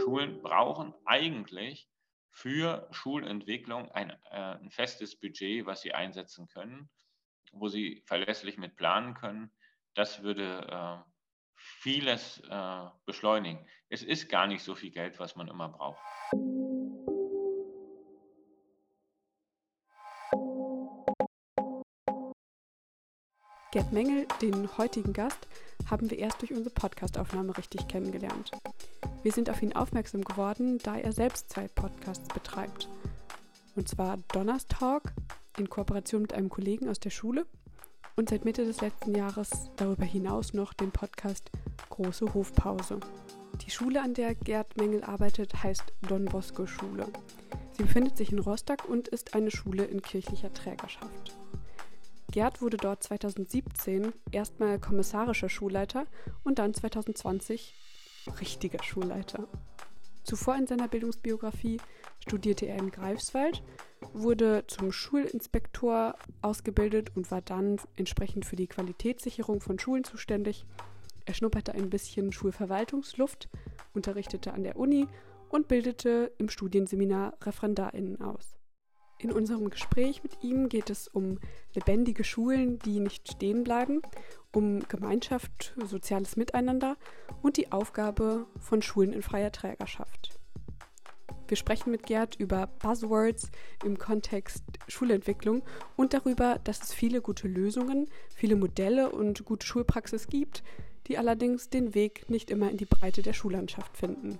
Schulen brauchen eigentlich für Schulentwicklung ein, äh, ein festes Budget, was sie einsetzen können, wo sie verlässlich mit planen können. Das würde äh, vieles äh, beschleunigen. Es ist gar nicht so viel Geld, was man immer braucht. Gerd Mengel, den heutigen Gast, haben wir erst durch unsere Podcastaufnahme richtig kennengelernt. Wir sind auf ihn aufmerksam geworden, da er selbst zwei Podcasts betreibt. Und zwar Donnerstalk in Kooperation mit einem Kollegen aus der Schule und seit Mitte des letzten Jahres darüber hinaus noch den Podcast Große Hofpause. Die Schule, an der Gerd Mengel arbeitet, heißt Don Bosco Schule. Sie befindet sich in Rostock und ist eine Schule in kirchlicher Trägerschaft. Gerd wurde dort 2017 erstmal kommissarischer Schulleiter und dann 2020 richtiger Schulleiter. Zuvor in seiner Bildungsbiografie studierte er in Greifswald, wurde zum Schulinspektor ausgebildet und war dann entsprechend für die Qualitätssicherung von Schulen zuständig. Er schnupperte ein bisschen Schulverwaltungsluft, unterrichtete an der Uni und bildete im Studienseminar ReferendarInnen aus. In unserem Gespräch mit ihm geht es um lebendige Schulen, die nicht stehen bleiben, um Gemeinschaft, soziales Miteinander und die Aufgabe von Schulen in freier Trägerschaft. Wir sprechen mit Gerd über Buzzwords im Kontext Schulentwicklung und darüber, dass es viele gute Lösungen, viele Modelle und gute Schulpraxis gibt, die allerdings den Weg nicht immer in die Breite der Schullandschaft finden.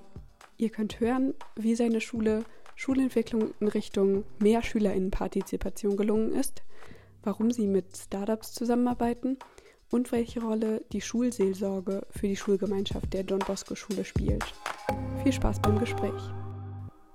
Ihr könnt hören, wie seine Schule Schulentwicklung in Richtung mehr Schülerinnenpartizipation gelungen ist, warum sie mit Startups zusammenarbeiten und welche Rolle die Schulseelsorge für die Schulgemeinschaft der Don Bosco Schule spielt. Viel Spaß beim Gespräch.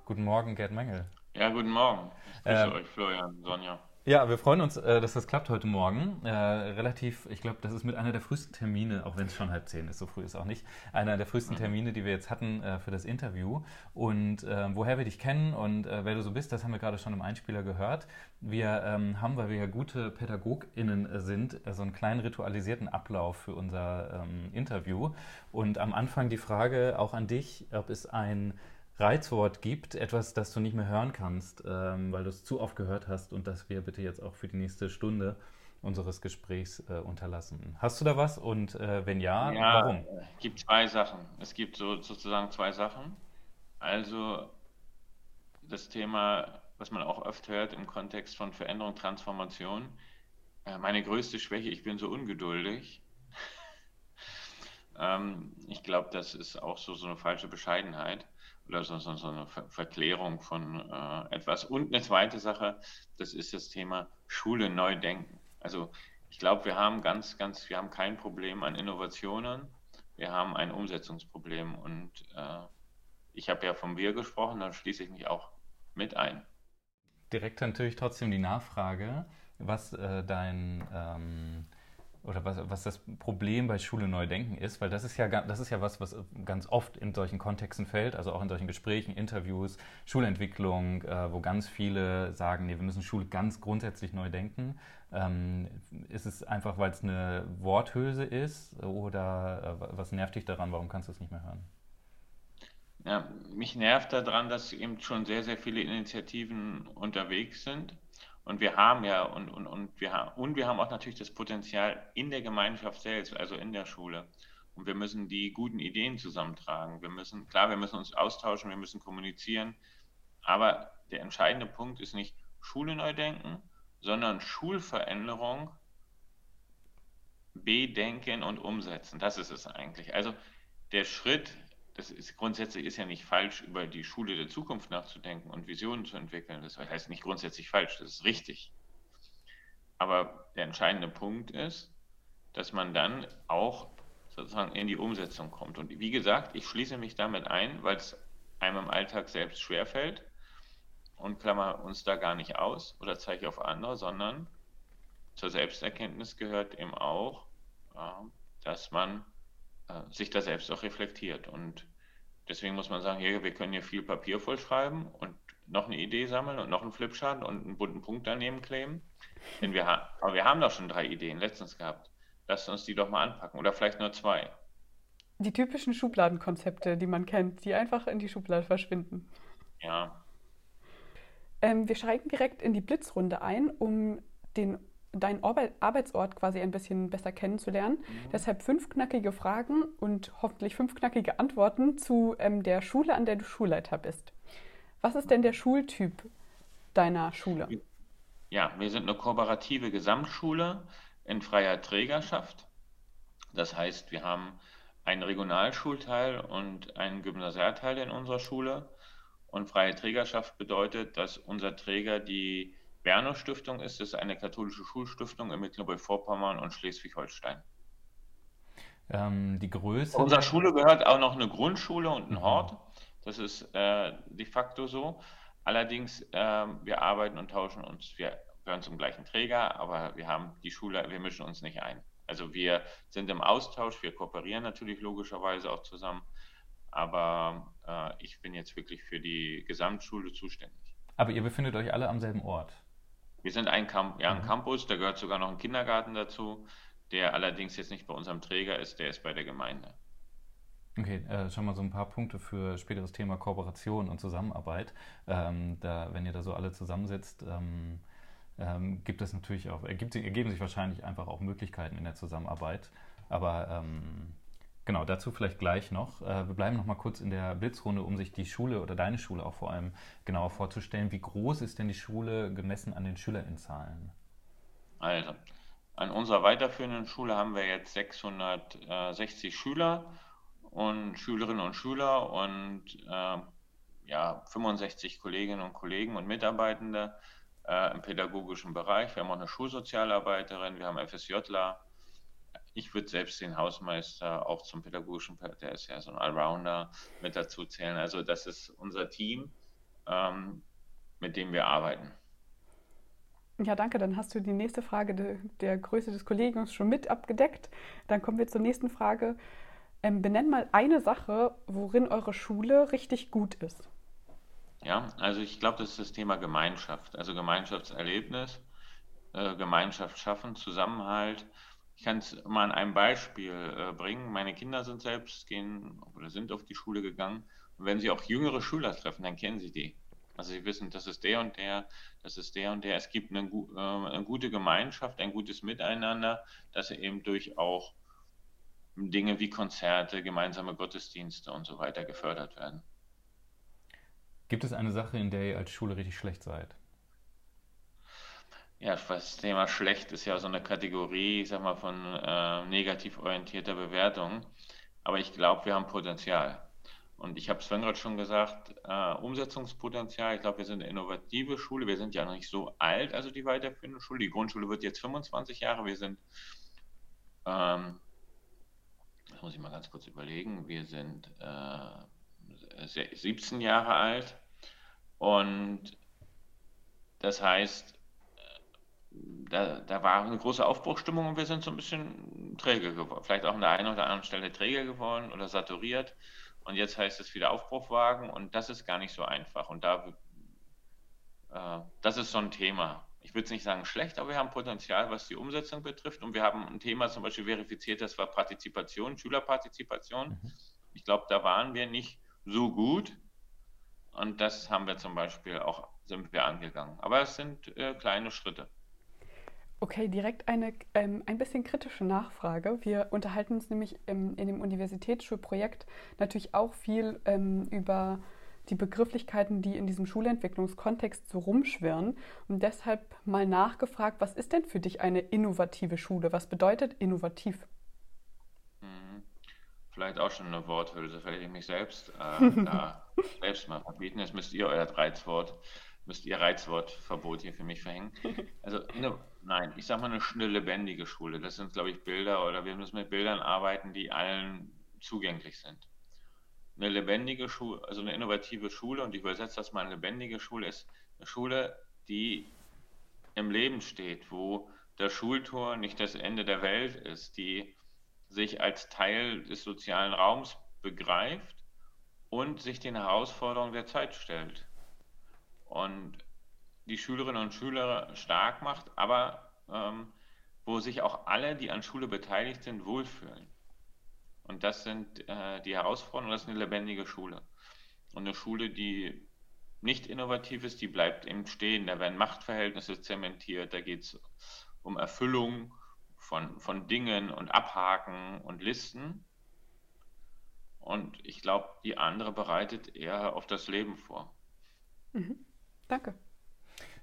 Guten Morgen, Gerd Mengel. Ja, guten Morgen. Ich grüße ähm, euch, Florian, Sonja. Ja, wir freuen uns, äh, dass das klappt heute Morgen. Äh, relativ, ich glaube, das ist mit einer der frühesten Termine, auch wenn es schon halb zehn ist, so früh ist auch nicht, einer der frühesten mhm. Termine, die wir jetzt hatten äh, für das Interview. Und woher wir dich kennen und wer du so bist, das haben wir gerade schon im Einspieler gehört. Wir ähm, haben, weil wir ja gute PädagogInnen sind, so einen kleinen ritualisierten Ablauf für unser ähm, Interview. Und am Anfang die Frage auch an dich, ob es ein Reizwort gibt, etwas, das du nicht mehr hören kannst, ähm, weil du es zu oft gehört hast und das wir bitte jetzt auch für die nächste Stunde unseres Gesprächs äh, unterlassen. Hast du da was und äh, wenn ja, ja, warum? Es gibt zwei Sachen. Es gibt so, sozusagen zwei Sachen. Also das Thema, was man auch oft hört im Kontext von Veränderung, Transformation. Äh, meine größte Schwäche, ich bin so ungeduldig. ähm, ich glaube, das ist auch so, so eine falsche Bescheidenheit oder so, so, so eine Ver Verklärung von äh, etwas. Und eine zweite Sache, das ist das Thema Schule neu denken. Also ich glaube, wir haben ganz, ganz, wir haben kein Problem an Innovationen, wir haben ein Umsetzungsproblem. Und äh, ich habe ja vom Wir gesprochen, da schließe ich mich auch mit ein. Direkt natürlich trotzdem die Nachfrage, was äh, dein ähm oder was, was das Problem bei Schule neu denken ist, weil das ist ja das ist ja was, was ganz oft in solchen Kontexten fällt, also auch in solchen Gesprächen, Interviews, Schulentwicklung, äh, wo ganz viele sagen, nee, wir müssen Schule ganz grundsätzlich neu denken. Ähm, ist es einfach, weil es eine Worthülse ist oder äh, was nervt dich daran? Warum kannst du es nicht mehr hören? Ja, mich nervt daran, dass eben schon sehr, sehr viele Initiativen unterwegs sind und wir haben ja, und, und, und, wir haben, und wir haben auch natürlich das Potenzial in der Gemeinschaft selbst, also in der Schule. Und wir müssen die guten Ideen zusammentragen. Wir müssen, klar, wir müssen uns austauschen, wir müssen kommunizieren. Aber der entscheidende Punkt ist nicht Schule neu denken, sondern Schulveränderung bedenken und umsetzen. Das ist es eigentlich. Also der Schritt das ist grundsätzlich ist ja nicht falsch, über die Schule der Zukunft nachzudenken und Visionen zu entwickeln. Das heißt nicht grundsätzlich falsch, das ist richtig. Aber der entscheidende Punkt ist, dass man dann auch sozusagen in die Umsetzung kommt. Und wie gesagt, ich schließe mich damit ein, weil es einem im Alltag selbst schwerfällt und klammer uns da gar nicht aus oder zeige auf andere, sondern zur Selbsterkenntnis gehört eben auch, dass man sich da selbst auch reflektiert. Und deswegen muss man sagen, hier, wir können hier viel Papier vollschreiben und noch eine Idee sammeln und noch einen Flipchart und einen bunten Punkt daneben kleben. Denn wir, aber wir haben doch schon drei Ideen letztens gehabt. Lasst uns die doch mal anpacken oder vielleicht nur zwei. Die typischen Schubladenkonzepte, die man kennt, die einfach in die Schublade verschwinden. Ja. Ähm, wir steigen direkt in die Blitzrunde ein, um den, deinen Arbeitsort quasi ein bisschen besser kennenzulernen. Mhm. Deshalb fünf knackige Fragen und hoffentlich fünf knackige Antworten zu ähm, der Schule, an der du Schulleiter bist. Was ist denn der Schultyp deiner Schule? Ja, wir sind eine kooperative Gesamtschule in freier Trägerschaft. Das heißt, wir haben einen Regionalschulteil und einen Gymnasialteil in unserer Schule. Und freie Trägerschaft bedeutet, dass unser Träger die Berno Stiftung ist. Das ist eine katholische Schulstiftung in Mecklenburg-Vorpommern und Schleswig-Holstein. Ähm, die Größe. Unserer Schule gehört auch noch eine Grundschule und ein mhm. Hort. Das ist äh, de facto so. Allerdings, äh, wir arbeiten und tauschen uns, wir gehören zum gleichen Träger, aber wir haben die Schule, wir mischen uns nicht ein. Also wir sind im Austausch, wir kooperieren natürlich logischerweise auch zusammen, aber äh, ich bin jetzt wirklich für die Gesamtschule zuständig. Aber ihr befindet euch alle am selben Ort? Wir sind ein, Camp ja, ein mhm. Campus, da gehört sogar noch ein Kindergarten dazu, der allerdings jetzt nicht bei unserem Träger ist, der ist bei der Gemeinde. Okay, äh, schon mal so ein paar Punkte für späteres Thema Kooperation und Zusammenarbeit. Ähm, da, wenn ihr da so alle zusammensitzt, ähm, ähm, gibt es natürlich auch, ergibt, ergeben sich wahrscheinlich einfach auch Möglichkeiten in der Zusammenarbeit. Aber ähm, genau, dazu vielleicht gleich noch. Äh, wir bleiben noch mal kurz in der Blitzrunde, um sich die Schule oder deine Schule auch vor allem genauer vorzustellen. Wie groß ist denn die Schule gemessen an den Schülerinnenzahlen? Also, an unserer weiterführenden Schule haben wir jetzt 660 Schüler und Schülerinnen und Schüler und äh, ja, 65 Kolleginnen und Kollegen und Mitarbeitende äh, im pädagogischen Bereich. Wir haben auch eine Schulsozialarbeiterin, wir haben FSJler. Ich würde selbst den Hausmeister auch zum pädagogischen, der ist ja so ein Allrounder, mit dazu zählen. Also das ist unser Team, ähm, mit dem wir arbeiten. Ja, danke. Dann hast du die nächste Frage de, der Größe des Kollegiums schon mit abgedeckt. Dann kommen wir zur nächsten Frage. Ähm, benenn mal eine Sache, worin eure Schule richtig gut ist. Ja, also ich glaube, das ist das Thema Gemeinschaft, also Gemeinschaftserlebnis, äh, Gemeinschaft schaffen, Zusammenhalt. Ich kann es mal an einem Beispiel äh, bringen. Meine Kinder sind selbst gehen oder sind auf die Schule gegangen. Und wenn sie auch jüngere Schüler treffen, dann kennen sie die. Also sie wissen, das ist der und der, das ist der und der. Es gibt eine, äh, eine gute Gemeinschaft, ein gutes Miteinander, dass sie eben durch auch Dinge wie Konzerte, gemeinsame Gottesdienste und so weiter gefördert werden. Gibt es eine Sache, in der ihr als Schule richtig schlecht seid? Ja, das Thema schlecht ist ja so eine Kategorie, ich sag mal, von äh, negativ orientierter Bewertung. Aber ich glaube, wir haben Potenzial. Und ich habe Sven gerade schon gesagt, äh, Umsetzungspotenzial. Ich glaube, wir sind eine innovative Schule. Wir sind ja noch nicht so alt, also die weiterführende Schule. Die Grundschule wird jetzt 25 Jahre. Wir sind ähm, das muss ich mal ganz kurz überlegen, wir sind äh, 17 Jahre alt und das heißt, da, da, war eine große Aufbruchstimmung und wir sind so ein bisschen träge geworden. Vielleicht auch an der einen oder anderen Stelle träge geworden oder saturiert. Und jetzt heißt es wieder Aufbruchwagen und das ist gar nicht so einfach. Und da, äh, das ist so ein Thema ich würde es nicht sagen schlecht, aber wir haben Potenzial, was die Umsetzung betrifft. Und wir haben ein Thema zum Beispiel verifiziert, das war Partizipation, Schülerpartizipation. Mhm. Ich glaube, da waren wir nicht so gut. Und das haben wir zum Beispiel auch, sind wir angegangen. Aber es sind äh, kleine Schritte. Okay, direkt eine ähm, ein bisschen kritische Nachfrage. Wir unterhalten uns nämlich im, in dem Universitätsschulprojekt natürlich auch viel ähm, über die Begrifflichkeiten, die in diesem Schulentwicklungskontext so rumschwirren. Und deshalb mal nachgefragt, was ist denn für dich eine innovative Schule? Was bedeutet innovativ? Mhm. Vielleicht auch schon eine Worthülse, vielleicht ich mich selbst äh, da selbst mal verbieten. Jetzt müsst ihr euer Reizwort, müsst ihr Reizwortverbot hier für mich verhängen. Also nein, ich sage mal eine, eine lebendige Schule. Das sind, glaube ich, Bilder oder wir müssen mit Bildern arbeiten, die allen zugänglich sind eine lebendige Schule, also eine innovative Schule, und ich übersetze das mal, eine lebendige Schule ist eine Schule, die im Leben steht, wo der Schultor nicht das Ende der Welt ist, die sich als Teil des sozialen Raums begreift und sich den Herausforderungen der Zeit stellt. Und die Schülerinnen und Schüler stark macht, aber ähm, wo sich auch alle, die an Schule beteiligt sind, wohlfühlen. Und das sind äh, die Herausforderungen, das ist eine lebendige Schule. Und eine Schule, die nicht innovativ ist, die bleibt eben stehen. Da werden Machtverhältnisse zementiert, da geht es um Erfüllung von, von Dingen und Abhaken und Listen. Und ich glaube, die andere bereitet eher auf das Leben vor. Mhm. Danke.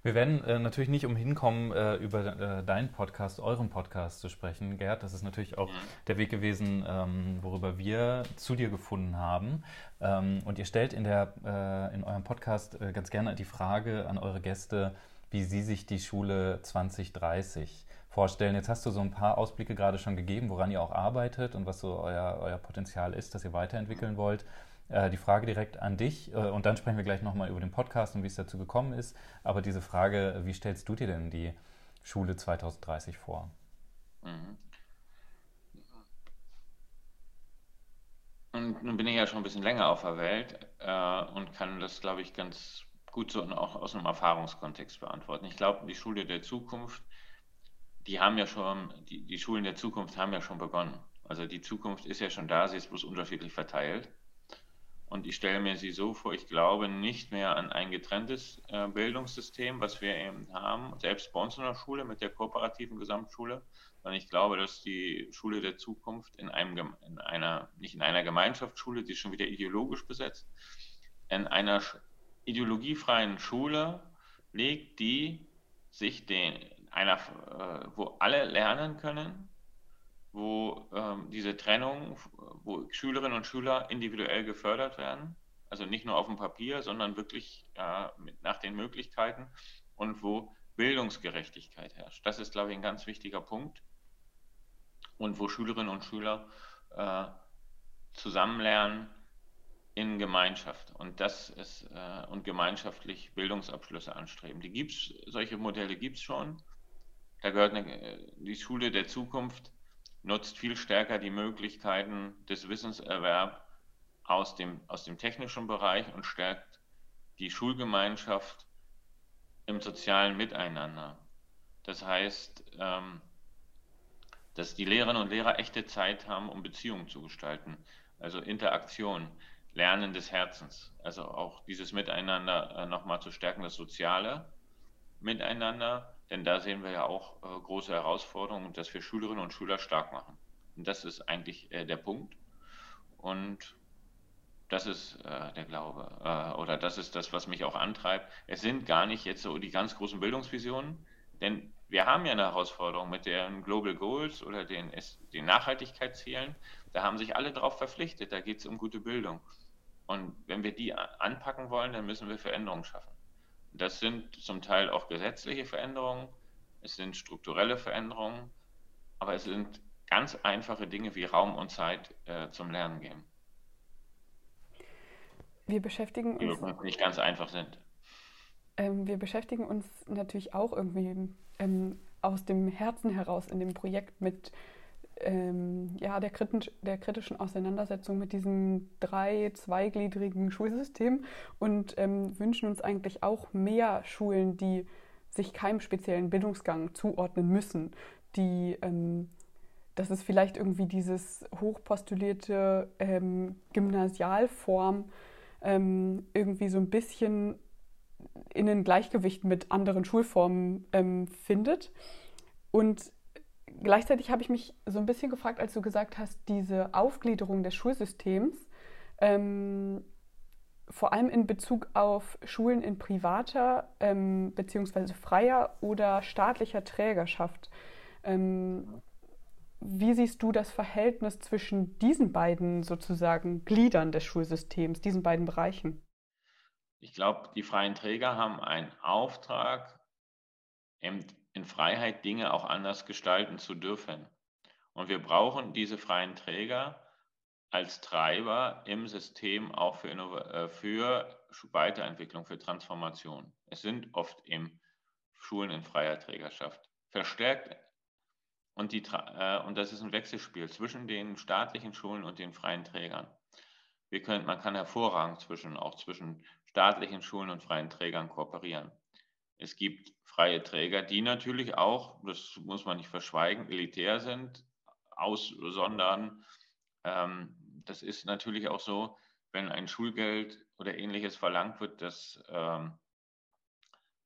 Wir werden äh, natürlich nicht umhin kommen, äh, über äh, deinen Podcast, euren Podcast zu sprechen, Gerd. Das ist natürlich auch der Weg gewesen, ähm, worüber wir zu dir gefunden haben. Ähm, und ihr stellt in, der, äh, in eurem Podcast äh, ganz gerne die Frage an eure Gäste, wie sie sich die Schule 2030 vorstellen. Jetzt hast du so ein paar Ausblicke gerade schon gegeben, woran ihr auch arbeitet und was so euer, euer Potenzial ist, das ihr weiterentwickeln wollt. Äh, die Frage direkt an dich äh, und dann sprechen wir gleich nochmal über den Podcast und wie es dazu gekommen ist. Aber diese Frage, wie stellst du dir denn die Schule 2030 vor? Mhm. Und nun bin ich ja schon ein bisschen länger auf der Welt äh, und kann das, glaube ich, ganz gut so auch aus einem Erfahrungskontext beantworten. Ich glaube, die Schule der Zukunft, die haben ja schon, die, die Schulen der Zukunft haben ja schon begonnen. Also die Zukunft ist ja schon da, sie ist bloß unterschiedlich verteilt. Und ich stelle mir sie so vor, ich glaube nicht mehr an ein getrenntes äh, Bildungssystem, was wir eben haben, selbst bei uns in der Schule mit der kooperativen Gesamtschule, sondern ich glaube, dass die Schule der Zukunft in, einem, in einer, nicht in einer Gemeinschaftsschule, die ist schon wieder ideologisch besetzt, in einer ideologiefreien Schule liegt, die sich den, einer, äh, wo alle lernen können, wo ähm, diese Trennung, wo Schülerinnen und Schüler individuell gefördert werden, also nicht nur auf dem Papier, sondern wirklich äh, mit, nach den Möglichkeiten und wo Bildungsgerechtigkeit herrscht. Das ist, glaube ich, ein ganz wichtiger Punkt. Und wo Schülerinnen und Schüler äh, zusammenlernen in Gemeinschaft und das ist äh, und gemeinschaftlich Bildungsabschlüsse anstreben. Die gibt's, solche Modelle gibt es schon. Da gehört eine, die Schule der Zukunft nutzt viel stärker die Möglichkeiten des Wissenserwerbs aus dem, aus dem technischen Bereich und stärkt die Schulgemeinschaft im sozialen Miteinander. Das heißt, ähm, dass die Lehrerinnen und Lehrer echte Zeit haben, um Beziehungen zu gestalten, also Interaktion, Lernen des Herzens, also auch dieses Miteinander äh, nochmal zu stärken, das Soziale Miteinander denn da sehen wir ja auch äh, große Herausforderungen, dass wir Schülerinnen und Schüler stark machen. Und das ist eigentlich äh, der Punkt. Und das ist äh, der Glaube. Äh, oder das ist das, was mich auch antreibt. Es sind gar nicht jetzt so die ganz großen Bildungsvisionen, denn wir haben ja eine Herausforderung mit den Global Goals oder den, den Nachhaltigkeitszielen. Da haben sich alle darauf verpflichtet. Da geht es um gute Bildung. Und wenn wir die anpacken wollen, dann müssen wir Veränderungen schaffen. Das sind zum Teil auch gesetzliche Veränderungen, es sind strukturelle Veränderungen, aber es sind ganz einfache Dinge wie Raum und Zeit äh, zum Lernen geben. Wir beschäftigen uns. Die nicht ganz einfach sind. Ähm, wir beschäftigen uns natürlich auch irgendwie ähm, aus dem Herzen heraus in dem Projekt mit ähm, ja, der, kritisch, der, kritischen Auseinandersetzung mit diesem drei-, zweigliedrigen Schulsystem und ähm, wünschen uns eigentlich auch mehr Schulen, die sich keinem speziellen Bildungsgang zuordnen müssen, die ähm, dass es vielleicht irgendwie dieses hochpostulierte ähm, Gymnasialform ähm, irgendwie so ein bisschen in ein Gleichgewicht mit anderen Schulformen ähm, findet. Und gleichzeitig habe ich mich so ein bisschen gefragt, als du gesagt hast, diese Aufgliederung des Schulsystems, ähm, vor allem in Bezug auf Schulen in privater ähm, bzw. freier oder staatlicher Trägerschaft. Ähm, wie siehst du das Verhältnis zwischen diesen beiden sozusagen Gliedern des Schulsystems, diesen beiden Bereichen? Ich glaube, die freien Träger haben einen Auftrag, in Freiheit Dinge auch anders gestalten zu dürfen. Und wir brauchen diese freien Träger als Treiber im System auch für, äh, für Weiterentwicklung, für Transformation. Es sind oft eben Schulen in freier Trägerschaft. Verstärkt und, die, äh, und das ist ein Wechselspiel zwischen den staatlichen Schulen und den freien Trägern. Wir können, man kann hervorragend zwischen, auch zwischen staatlichen Schulen und freien Trägern kooperieren. Es gibt freie Träger, die natürlich auch, das muss man nicht verschweigen, elitär sind, aussondern, ähm, das ist natürlich auch so, wenn ein Schulgeld oder ähnliches verlangt wird, dass ähm,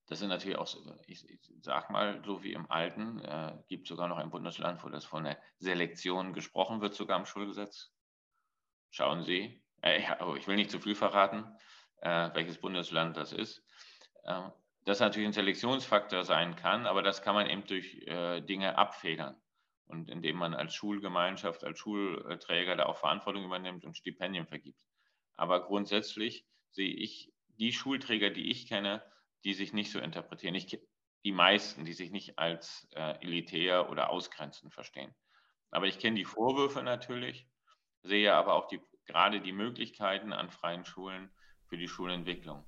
das sind natürlich auch, ich, ich sag mal, so wie im Alten, äh, gibt sogar noch ein Bundesland, wo das von der Selektion gesprochen wird, sogar im Schulgesetz. Schauen Sie, äh, oh, ich will nicht zu viel verraten, äh, welches Bundesland das ist. Das natürlich ein Selektionsfaktor sein kann, aber das kann man eben durch äh, Dinge abfedern. Und indem man als Schulgemeinschaft, als Schulträger da auch Verantwortung übernimmt und Stipendien vergibt. Aber grundsätzlich sehe ich die Schulträger, die ich kenne, die sich nicht so interpretieren. Ich, die meisten, die sich nicht als äh, elitär oder ausgrenzend verstehen. Aber ich kenne die Vorwürfe natürlich, sehe aber auch die, gerade die Möglichkeiten an freien Schulen für die Schulentwicklung.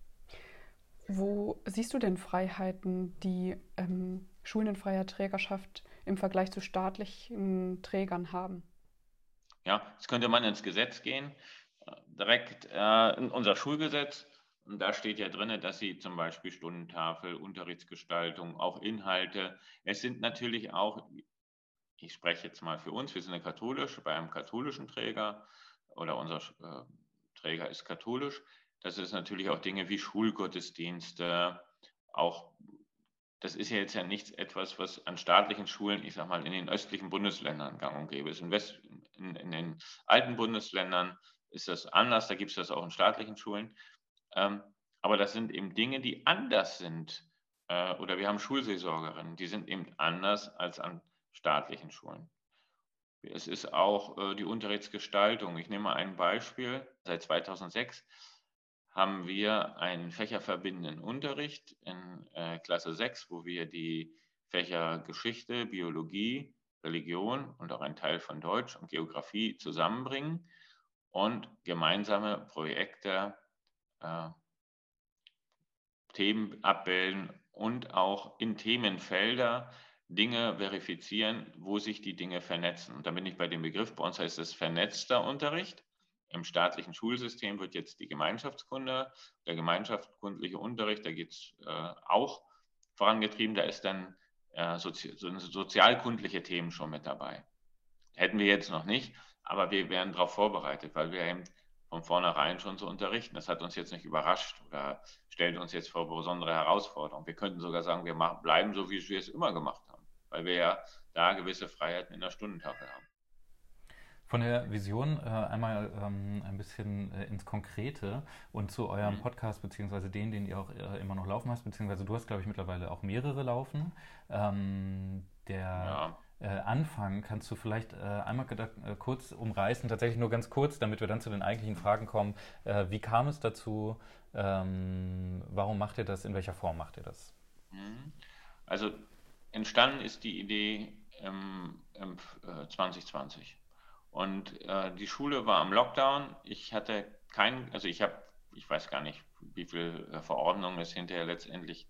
Wo siehst du denn Freiheiten, die ähm, Schulen in freier Trägerschaft im Vergleich zu staatlichen Trägern haben? Ja, jetzt könnte man ins Gesetz gehen, äh, direkt äh, in unser Schulgesetz und da steht ja drin, dass sie zum Beispiel Stundentafel, Unterrichtsgestaltung, auch Inhalte. Es sind natürlich auch, ich spreche jetzt mal für uns, wir sind eine katholische, bei einem katholischen Träger oder unser äh, Träger ist katholisch. Das ist natürlich auch Dinge wie Schulgottesdienste, auch das ist ja jetzt ja nichts etwas, was an staatlichen Schulen, ich sag mal, in den östlichen Bundesländern gang und gäbe ist. In, West, in, in den alten Bundesländern ist das anders, da gibt es das auch in staatlichen Schulen. Ähm, aber das sind eben Dinge, die anders sind. Äh, oder wir haben Schulseelsorgerinnen, die sind eben anders als an staatlichen Schulen. Es ist auch äh, die Unterrichtsgestaltung. Ich nehme mal ein Beispiel. Seit 2006 haben wir einen fächerverbindenden Unterricht in äh, Klasse 6, wo wir die Fächer Geschichte, Biologie, Religion und auch ein Teil von Deutsch und Geografie zusammenbringen und gemeinsame Projekte äh, Themen abbilden und auch in Themenfelder Dinge verifizieren, wo sich die Dinge vernetzen. Und da bin ich bei dem Begriff, bei uns heißt es vernetzter Unterricht. Im staatlichen Schulsystem wird jetzt die Gemeinschaftskunde, der gemeinschaftskundliche Unterricht, da geht es äh, auch vorangetrieben, da ist dann äh, sozi so sozialkundliche Themen schon mit dabei. Hätten wir jetzt noch nicht, aber wir wären darauf vorbereitet, weil wir eben von vornherein schon zu unterrichten. Das hat uns jetzt nicht überrascht oder stellt uns jetzt vor besondere Herausforderungen. Wir könnten sogar sagen, wir machen, bleiben so, wie wir es immer gemacht haben, weil wir ja da gewisse Freiheiten in der Stundentafel haben. Von der Vision äh, einmal ähm, ein bisschen äh, ins Konkrete und zu eurem mhm. Podcast, beziehungsweise den, den ihr auch äh, immer noch laufen hast, beziehungsweise du hast, glaube ich, mittlerweile auch mehrere laufen. Ähm, der ja äh, anfangen, kannst du vielleicht äh, einmal äh, kurz umreißen, tatsächlich nur ganz kurz, damit wir dann zu den eigentlichen Fragen kommen. Wie kam es dazu? Ähm, warum macht ihr das? In welcher Form macht ihr das? Mhm. Also entstanden ist die Idee im, im 2020. Äh, Und äh, die Schule war am Lockdown. Ich hatte kein, also ich habe, ich weiß gar nicht, wie viele Verordnungen es hinterher letztendlich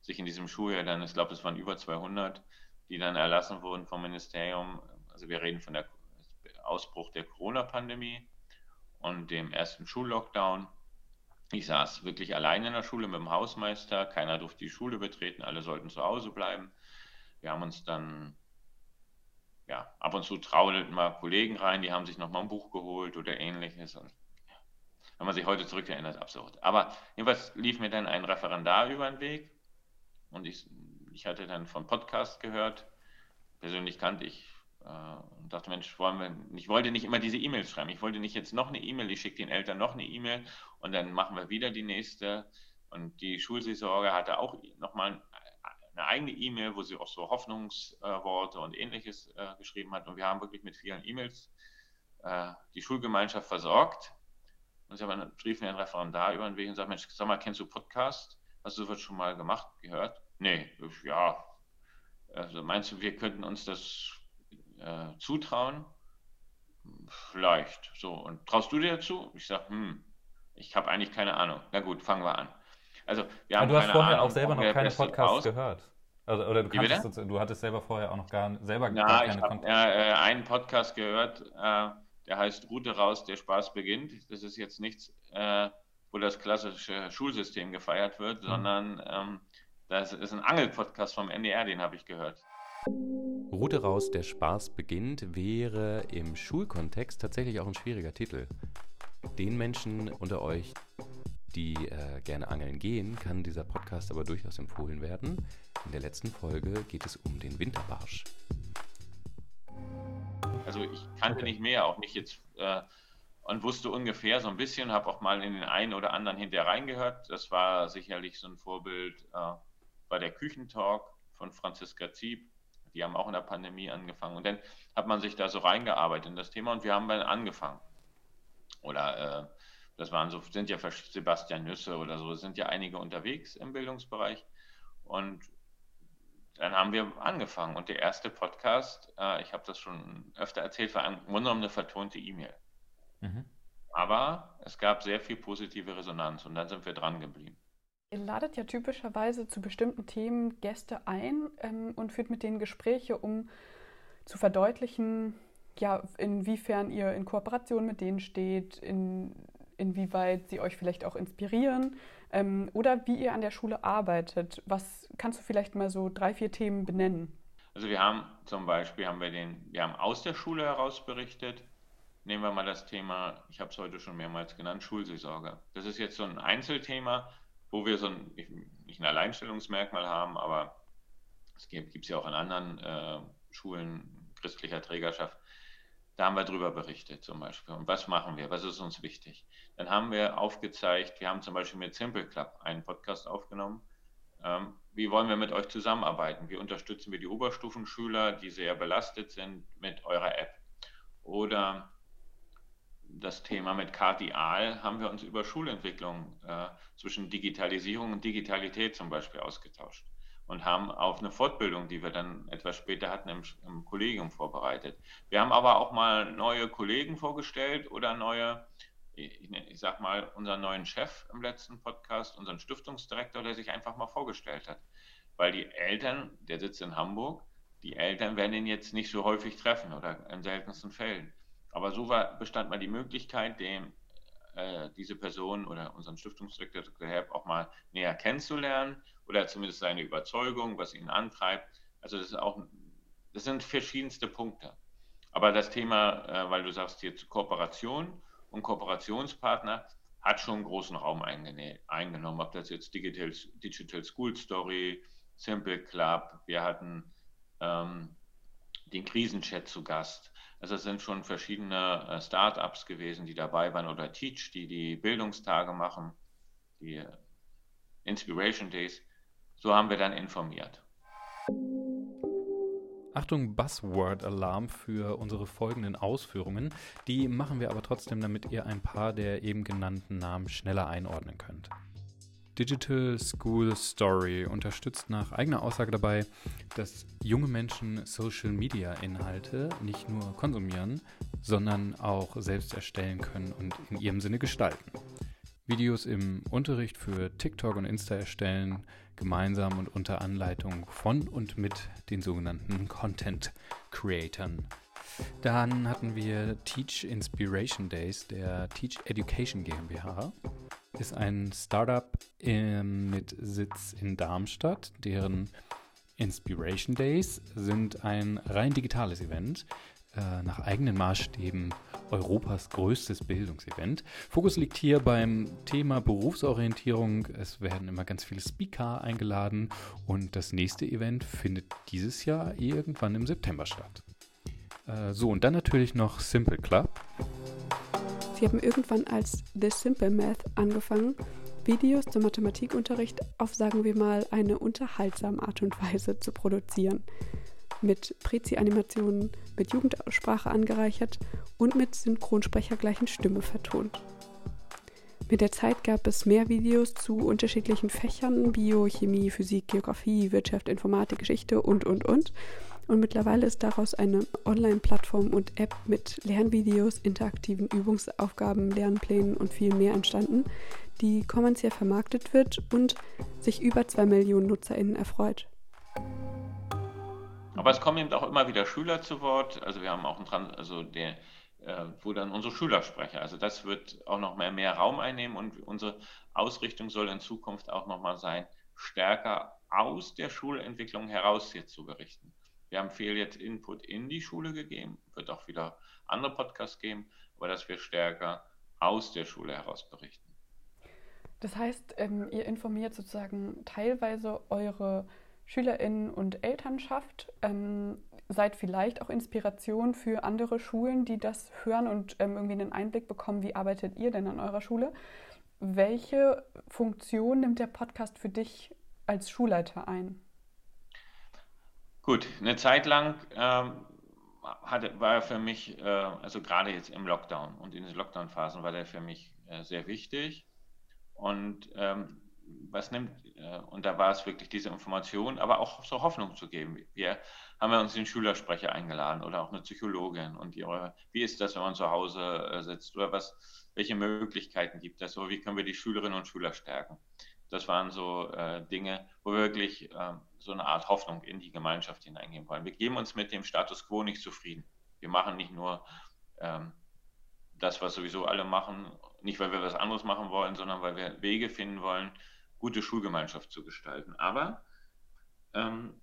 sich in diesem Schuljahr dann, ich glaube, es waren über 200 die dann erlassen wurden vom Ministerium. Also wir reden von der Ausbruch der Corona-Pandemie und dem ersten Schullockdown. Ich saß wirklich allein in der Schule mit dem Hausmeister, keiner durfte die Schule betreten, alle sollten zu Hause bleiben. Wir haben uns dann, ja, ab und zu traudelten mal Kollegen rein, die haben sich nochmal ein Buch geholt oder ähnliches. Und wenn man sich heute zurückerinnert, absurd. Aber jedenfalls lief mir dann ein Referendar über den Weg und ich ich hatte dann von Podcast gehört, persönlich kannte ich äh, und dachte, Mensch, wollen wir, ich wollte nicht immer diese E-Mails schreiben. Ich wollte nicht jetzt noch eine E-Mail, ich schicke den Eltern noch eine E-Mail und dann machen wir wieder die nächste. Und die Schulseelsorge hatte auch nochmal eine eigene E-Mail, wo sie auch so Hoffnungsworte und ähnliches äh, geschrieben hat. Und wir haben wirklich mit vielen E-Mails äh, die Schulgemeinschaft versorgt. Und sie rief mir Referendar über den Weg und sagte, Mensch, sag mal, kennst du Podcast? Hast du das schon mal gemacht, gehört? Nee, ja. Also meinst du, wir könnten uns das äh, zutrauen? Vielleicht. So, und traust du dir dazu? Ich sage, hm, ich habe eigentlich keine Ahnung. Na gut, fangen wir an. Also, wir haben Aber du hast vorher Ahnung, auch selber noch keine Podcasts gehört. Also, oder du, kanntest, du hattest selber vorher auch noch gar, selber ja, gar keine ich habe äh, einen Podcast gehört, äh, der heißt Route raus, der Spaß beginnt. Das ist jetzt nichts, äh, wo das klassische Schulsystem gefeiert wird, mhm. sondern ähm, das ist ein Angelpodcast vom NDR, den habe ich gehört. Route raus, der Spaß beginnt, wäre im Schulkontext tatsächlich auch ein schwieriger Titel. Den Menschen unter euch, die äh, gerne angeln gehen, kann dieser Podcast aber durchaus empfohlen werden. In der letzten Folge geht es um den Winterbarsch. Also ich kannte nicht mehr, auch nicht jetzt äh, und wusste ungefähr so ein bisschen, habe auch mal in den einen oder anderen hinterher reingehört. Das war sicherlich so ein Vorbild äh, bei der Küchentalk von Franziska Zieb. Die haben auch in der Pandemie angefangen. Und dann hat man sich da so reingearbeitet in das Thema und wir haben dann angefangen. Oder äh, das waren so, sind ja Sebastian Nüsse oder so, sind ja einige unterwegs im Bildungsbereich. Und dann haben wir angefangen. Und der erste Podcast, äh, ich habe das schon öfter erzählt, war im Grunde genommen eine vertonte E-Mail. Mhm. Aber es gab sehr viel positive Resonanz und dann sind wir dran geblieben. Ihr ladet ja typischerweise zu bestimmten Themen Gäste ein ähm, und führt mit denen Gespräche, um zu verdeutlichen, ja, inwiefern ihr in Kooperation mit denen steht, in, inwieweit sie euch vielleicht auch inspirieren ähm, oder wie ihr an der Schule arbeitet. Was kannst du vielleicht mal so drei, vier Themen benennen? Also wir haben zum Beispiel haben wir den, wir haben aus der Schule heraus berichtet. Nehmen wir mal das Thema, ich habe es heute schon mehrmals genannt, Schulseelsorge. Das ist jetzt so ein Einzelthema, wo wir so ein, nicht ein Alleinstellungsmerkmal haben, aber es gibt es ja auch in anderen äh, Schulen christlicher Trägerschaft. Da haben wir drüber berichtet zum Beispiel. Und was machen wir? Was ist uns wichtig? Dann haben wir aufgezeigt, wir haben zum Beispiel mit Simple Club einen Podcast aufgenommen. Ähm, wie wollen wir mit euch zusammenarbeiten? Wie unterstützen wir die Oberstufenschüler, die sehr belastet sind, mit eurer App? Oder das Thema mit Cardial haben wir uns über Schulentwicklung äh, zwischen Digitalisierung und Digitalität zum Beispiel ausgetauscht und haben auf eine Fortbildung, die wir dann etwas später hatten, im, im, Kollegium vorbereitet. Wir haben aber auch mal neue Kollegen vorgestellt oder neue, ich, ich sag mal, unseren neuen Chef im letzten Podcast, unseren Stiftungsdirektor, der sich einfach mal vorgestellt hat. Weil die Eltern, der sitzt in Hamburg, die Eltern werden ihn jetzt nicht so häufig treffen oder in seltensten Fällen. Aber so war, bestand mal die Möglichkeit, dem äh, diese Person oder unseren Stiftungsdirektor Dr. Herb auch mal näher kennenzulernen oder zumindest seine Überzeugung, was ihn antreibt. Also das ist auch, das sind verschiedenste Punkte. Aber das Thema, äh, weil du sagst jetzt Kooperation und Kooperationspartner, hat schon großen Raum eingenommen. Ob das jetzt Digital, Digital School Story, Simple Club, wir hatten ähm, den Krisenchat zu Gast. Also es sind schon verschiedene äh, Startups gewesen, die dabei waren oder Teach, die die Bildungstage machen, die äh, Inspiration Days. So haben wir dann informiert. Achtung, Buzzword-Alarm für unsere folgenden Ausführungen. Die machen wir aber trotzdem, damit ihr ein paar der eben genannten Namen schneller einordnen könnt. Digital School Story unterstützt nach eigener Aussage dabei, dass junge Menschen Social Media Inhalte nicht nur konsumieren, sondern auch selbst erstellen können und in ihrem Sinne gestalten. Videos im Unterricht für TikTok und Insta erstellen, gemeinsam und unter Anleitung von und mit den sogenannten Content Creatern. Dann hatten wir Teach Inspiration Days der Teach Education GmbH ist ein Startup äh, mit Sitz in Darmstadt. Deren Inspiration Days sind ein rein digitales Event, äh, nach eigenen Maßstäben Europas größtes Bildungsevent. Fokus liegt hier beim Thema Berufsorientierung. Es werden immer ganz viele Speaker eingeladen und das nächste Event findet dieses Jahr irgendwann im September statt. Äh, so, und dann natürlich noch Simple Club. Sie haben irgendwann als The Simple Math angefangen, Videos zum Mathematikunterricht auf, sagen wir mal, eine unterhaltsame Art und Weise zu produzieren. Mit Prezi-Animationen, mit Jugendsprache angereichert und mit Synchronsprechergleichen Stimme vertont. Mit der Zeit gab es mehr Videos zu unterschiedlichen Fächern, Bio, Chemie, Physik, Geografie, Wirtschaft, Informatik, Geschichte und, und, und. Und mittlerweile ist daraus eine Online-Plattform und App mit Lernvideos, interaktiven Übungsaufgaben, Lernplänen und viel mehr entstanden, die kommerziell vermarktet wird und sich über zwei Millionen NutzerInnen erfreut. Aber es kommen eben auch immer wieder Schüler zu Wort. Also wir haben auch einen Trans also der, äh, wo dann unsere Schüler sprechen. Also das wird auch noch mehr, mehr Raum einnehmen und unsere Ausrichtung soll in Zukunft auch nochmal sein, stärker aus der Schulentwicklung heraus hier zu berichten. Wir haben viel jetzt Input in die Schule gegeben, wird auch wieder andere Podcasts geben, aber dass wir stärker aus der Schule heraus berichten. Das heißt, ähm, ihr informiert sozusagen teilweise eure SchülerInnen und Elternschaft, ähm, seid vielleicht auch Inspiration für andere Schulen, die das hören und ähm, irgendwie einen Einblick bekommen, wie arbeitet ihr denn an eurer Schule? Welche Funktion nimmt der Podcast für dich als Schulleiter ein? Gut, eine Zeit lang ähm, hatte, war er für mich, äh, also gerade jetzt im Lockdown und in den Lockdown-Phasen war der für mich äh, sehr wichtig. Und ähm, was nimmt, äh, und da war es wirklich diese Information, aber auch so Hoffnung zu geben. Wir haben ja uns den Schülersprecher eingeladen oder auch eine Psychologin und ihre, wie ist das, wenn man zu Hause äh, sitzt oder was, welche Möglichkeiten gibt es, oder wie können wir die Schülerinnen und Schüler stärken. Das waren so äh, Dinge, wo wir wirklich äh, so eine Art Hoffnung in die Gemeinschaft hineingehen wollen. Wir geben uns mit dem Status quo nicht zufrieden. Wir machen nicht nur ähm, das, was sowieso alle machen, nicht weil wir was anderes machen wollen, sondern weil wir Wege finden wollen, gute Schulgemeinschaft zu gestalten. Aber ähm,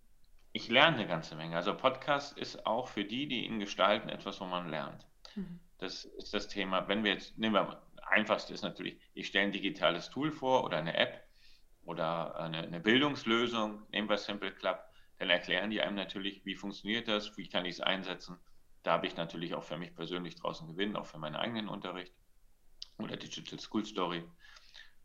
ich lerne eine ganze Menge. Also Podcast ist auch für die, die ihn gestalten, etwas, wo man lernt. Mhm. Das ist das Thema. Wenn wir jetzt, nehmen wir mal, einfachste ist natürlich, ich stelle ein digitales Tool vor oder eine App oder eine, eine Bildungslösung, nehmen wir Simple Club, dann erklären die einem natürlich, wie funktioniert das, wie kann ich es einsetzen. Da habe ich natürlich auch für mich persönlich draußen gewinnen, auch für meinen eigenen Unterricht oder Digital School Story.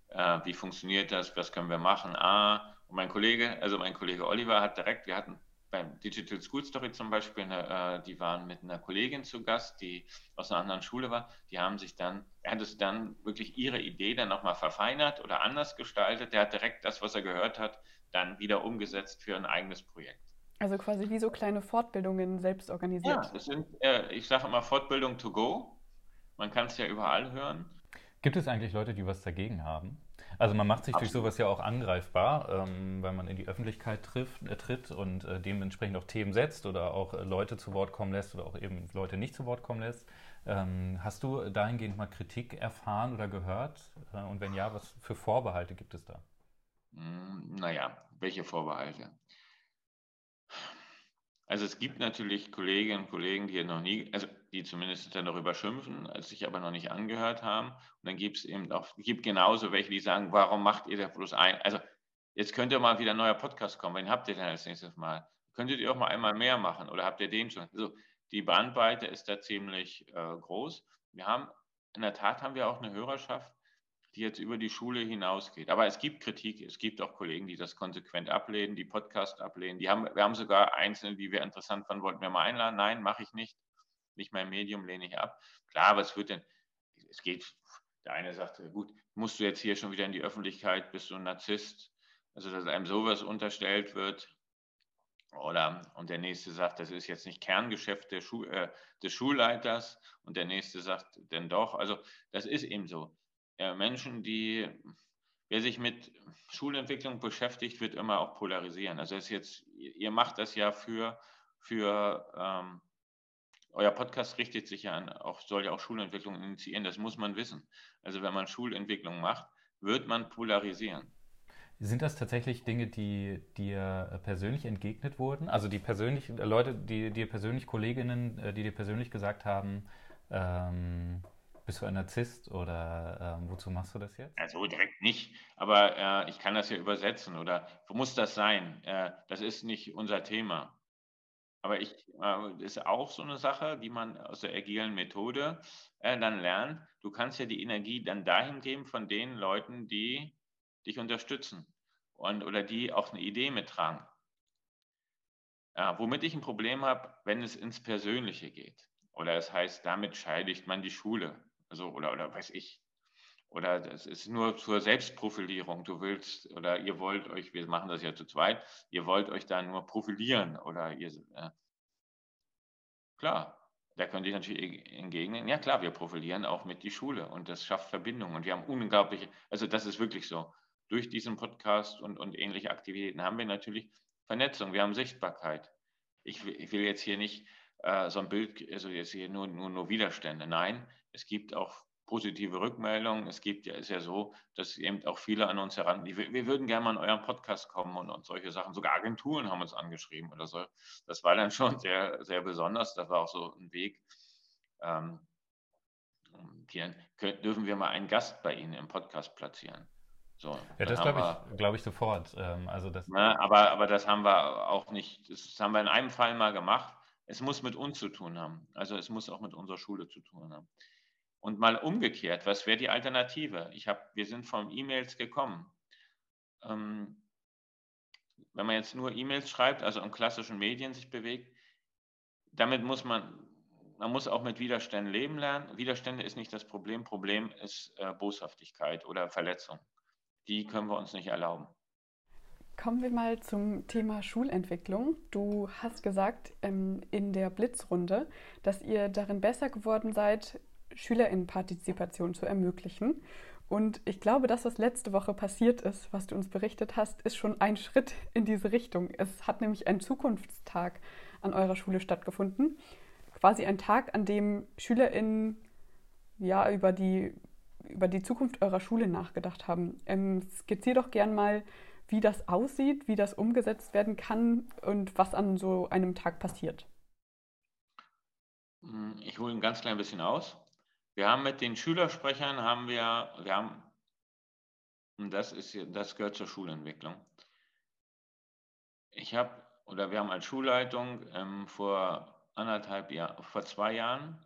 Äh, wie funktioniert das? Was können wir machen? Ah, und mein Kollege, also mein Kollege Oliver hat direkt, wir hatten beim Digital School Story zum Beispiel, eine, äh, die waren mit einer Kollegin zu Gast, die aus einer anderen Schule war. Die haben sich dann, er hat es dann wirklich ihre Idee dann nochmal verfeinert oder anders gestaltet. Der hat direkt das, was er gehört hat, dann wieder umgesetzt für ein eigenes Projekt. Also quasi wie so kleine Fortbildungen selbst organisiert. Ja, das sind, äh, ich sage immer Fortbildung to go. Man kann es ja überall hören. Gibt es eigentlich Leute, die was dagegen haben? Also man macht sich Absolut. durch sowas ja auch angreifbar, ähm, weil man in die Öffentlichkeit trifft, äh, tritt und äh, dementsprechend auch Themen setzt oder auch äh, Leute zu Wort kommen lässt oder auch eben Leute nicht zu Wort kommen lässt. Ähm, hast du dahingehend mal Kritik erfahren oder gehört? Äh, und wenn ja, was für Vorbehalte gibt es da? Hm, naja, welche Vorbehalte? Also es gibt natürlich Kolleginnen und Kollegen, die noch nie, also die zumindest dann darüber schimpfen, als sich aber noch nicht angehört haben. Und dann gibt es eben auch, gibt genauso welche, die sagen, warum macht ihr da bloß ein? Also jetzt könnte mal wieder ein neuer Podcast kommen. Wen habt ihr denn als nächstes Mal? Könntet ihr auch mal einmal mehr machen oder habt ihr den schon? Also die Bandbreite ist da ziemlich äh, groß. Wir haben, in der Tat haben wir auch eine Hörerschaft, die jetzt über die Schule hinausgeht. Aber es gibt Kritik, es gibt auch Kollegen, die das konsequent ablehnen, die Podcast ablehnen. Die haben, wir haben sogar Einzelne, die wir interessant fanden, wollten wir mal einladen. Nein, mache ich nicht. Nicht mein Medium lehne ich ab. Klar, was wird denn, es geht, der eine sagt, gut, musst du jetzt hier schon wieder in die Öffentlichkeit, bist du ein Narzisst? Also, dass einem sowas unterstellt wird. Oder, und der nächste sagt, das ist jetzt nicht Kerngeschäft Schu äh, des Schulleiters. Und der nächste sagt, denn doch. Also, das ist eben so ja, Menschen, die, wer sich mit Schulentwicklung beschäftigt, wird immer auch polarisieren. Also ist jetzt, ihr macht das ja für, für ähm, euer Podcast richtet sich ja an, auch soll ja auch Schulentwicklung initiieren, das muss man wissen. Also wenn man Schulentwicklung macht, wird man polarisieren. Sind das tatsächlich Dinge, die dir persönlich entgegnet wurden? Also die persönlich, Leute, die dir persönlich, Kolleginnen, äh, die dir persönlich gesagt haben, ähm, bist du ein Narzisst oder ähm, wozu machst du das jetzt? Also direkt nicht, aber äh, ich kann das ja übersetzen oder muss das sein? Äh, das ist nicht unser Thema. Aber ich, äh, ist auch so eine Sache, die man aus der agilen Methode äh, dann lernt. Du kannst ja die Energie dann dahin geben von den Leuten, die dich unterstützen und, oder die auch eine Idee mittragen. Womit ich ein Problem habe, wenn es ins Persönliche geht. Oder es heißt, damit scheidigt man die Schule. Also, oder, oder weiß ich. Oder das ist nur zur Selbstprofilierung. Du willst, oder ihr wollt euch, wir machen das ja zu zweit, ihr wollt euch da nur profilieren. Oder ihr, äh, klar, da könnte ich natürlich entgegnen, ja klar, wir profilieren auch mit die Schule und das schafft Verbindungen. Und wir haben unglaubliche, also das ist wirklich so. Durch diesen Podcast und, und ähnliche Aktivitäten haben wir natürlich Vernetzung, wir haben Sichtbarkeit. Ich, ich will jetzt hier nicht äh, so ein Bild, also jetzt hier nur, nur, nur Widerstände. Nein, es gibt auch positive Rückmeldungen. Es gibt ja, ist ja so, dass eben auch viele an uns heran, die, wir würden gerne mal in euren Podcast kommen und, und, solche Sachen. Sogar Agenturen haben uns angeschrieben oder so. Das war dann schon sehr, sehr besonders. Das war auch so ein Weg. Ähm, können, dürfen wir mal einen Gast bei Ihnen im Podcast platzieren? So, ja, das glaube ich, glaub ich sofort. Ähm, also das na, aber, aber das haben wir auch nicht, das haben wir in einem Fall mal gemacht. Es muss mit uns zu tun haben. Also es muss auch mit unserer Schule zu tun haben. Und mal umgekehrt, was wäre die Alternative? Ich hab, wir sind von E-Mails gekommen. Ähm, wenn man jetzt nur E-Mails schreibt, also in klassischen Medien sich bewegt, damit muss man, man muss auch mit Widerständen leben lernen. Widerstände ist nicht das Problem, Problem ist äh, Boshaftigkeit oder Verletzung. Die können wir uns nicht erlauben. Kommen wir mal zum Thema Schulentwicklung. Du hast gesagt ähm, in der Blitzrunde, dass ihr darin besser geworden seid, Schülerinnenpartizipation zu ermöglichen. Und ich glaube, dass was letzte Woche passiert ist, was du uns berichtet hast, ist schon ein Schritt in diese Richtung. Es hat nämlich ein Zukunftstag an eurer Schule stattgefunden. Quasi ein Tag, an dem SchülerInnen ja über die, über die Zukunft eurer Schule nachgedacht haben. Ähm, skizzier doch gern mal, wie das aussieht, wie das umgesetzt werden kann und was an so einem Tag passiert. Ich hole ein ganz klein bisschen aus. Wir haben mit den Schülersprechern haben wir, wir haben, und das ist, das gehört zur Schulentwicklung. Ich habe, oder wir haben als Schulleitung ähm, vor anderthalb Jahren, vor zwei Jahren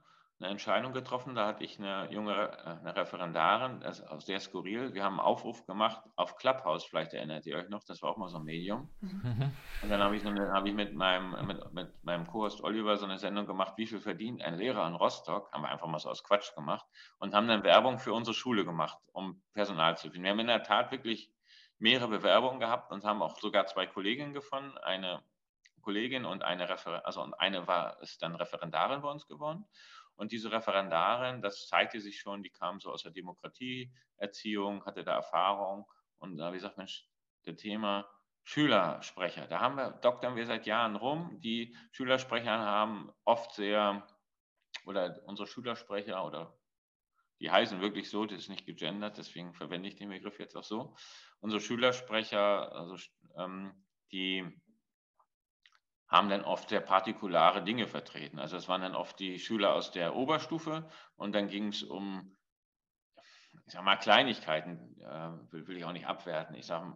eine Entscheidung getroffen. Da hatte ich eine junge äh, eine Referendarin, das ist auch sehr skurril. Wir haben einen Aufruf gemacht auf Clubhouse, vielleicht erinnert ihr euch noch, das war auch mal so ein Medium. Mhm. Und dann habe ich, hab ich mit meinem, mit, mit meinem Co-Host Oliver so eine Sendung gemacht, wie viel verdient ein Lehrer in Rostock, haben wir einfach mal so aus Quatsch gemacht und haben dann Werbung für unsere Schule gemacht, um Personal zu finden. Wir haben in der Tat wirklich mehrere Bewerbungen gehabt und haben auch sogar zwei Kolleginnen gefunden, eine Kollegin und eine Refer also eine war ist dann Referendarin bei uns geworden und diese Referendarin, das zeigte sich schon, die kam so aus der Demokratieerziehung, hatte da Erfahrung. Und da habe ich gesagt, Mensch, das Thema Schülersprecher, da haben wir, doktern wir seit Jahren rum. Die Schülersprecher haben oft sehr, oder unsere Schülersprecher oder die heißen wirklich so, das ist nicht gegendert, deswegen verwende ich den Begriff jetzt auch so. Unsere Schülersprecher, also ähm, die haben dann oft sehr partikulare Dinge vertreten. Also es waren dann oft die Schüler aus der Oberstufe und dann ging es um, ich sag mal, Kleinigkeiten, äh, will, will, ich auch nicht abwerten. Ich sage,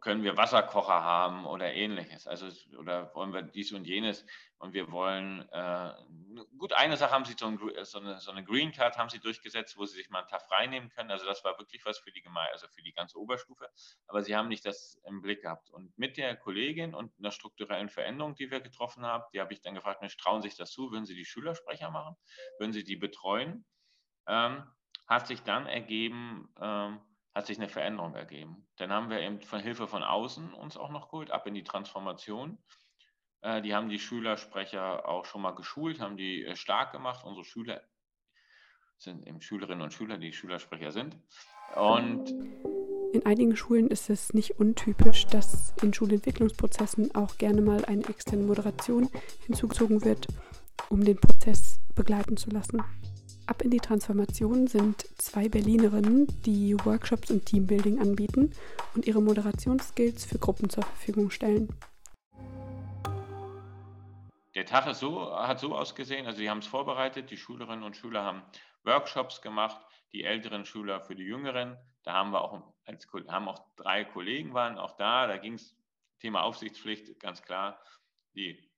können wir Wasserkocher haben oder ähnliches. Also oder wollen wir dies und jenes und wir wollen äh, gut eine Sache haben sie so, ein, so, eine, so, eine, Green Card haben sie durchgesetzt, wo sie sich mal einen Tag frei nehmen können. Also das war wirklich was für die Gemeinde, also für die ganze Oberstufe. Aber sie haben nicht das im Blick gehabt. Und mit der Kollegin und einer strukturellen Veränderung, die wir getroffen haben, die habe ich dann gefragt, Mensch, trauen sich das zu? Würden Sie die Schülersprecher machen? Würden Sie die betreuen? Ähm, hat sich dann ergeben, ähm, hat sich eine Veränderung ergeben. Dann haben wir eben von Hilfe von außen uns auch noch geholt, ab in die Transformation. Äh, die haben die Schülersprecher auch schon mal geschult, haben die äh, stark gemacht. Unsere Schüler sind eben Schülerinnen und Schüler, die Schülersprecher sind. Und in einigen Schulen ist es nicht untypisch, dass in Schulentwicklungsprozessen auch gerne mal eine externe Moderation hinzugezogen wird, um den Prozess begleiten zu lassen. Ab in die Transformation sind zwei Berlinerinnen, die Workshops und Teambuilding anbieten und ihre Moderationsskills für Gruppen zur Verfügung stellen. Der Tag ist so, hat so ausgesehen, also sie haben es vorbereitet, die Schülerinnen und Schüler haben Workshops gemacht, die älteren Schüler für die jüngeren. Da haben wir auch, als, haben auch drei Kollegen waren auch da, da ging es Thema Aufsichtspflicht, ganz klar. Die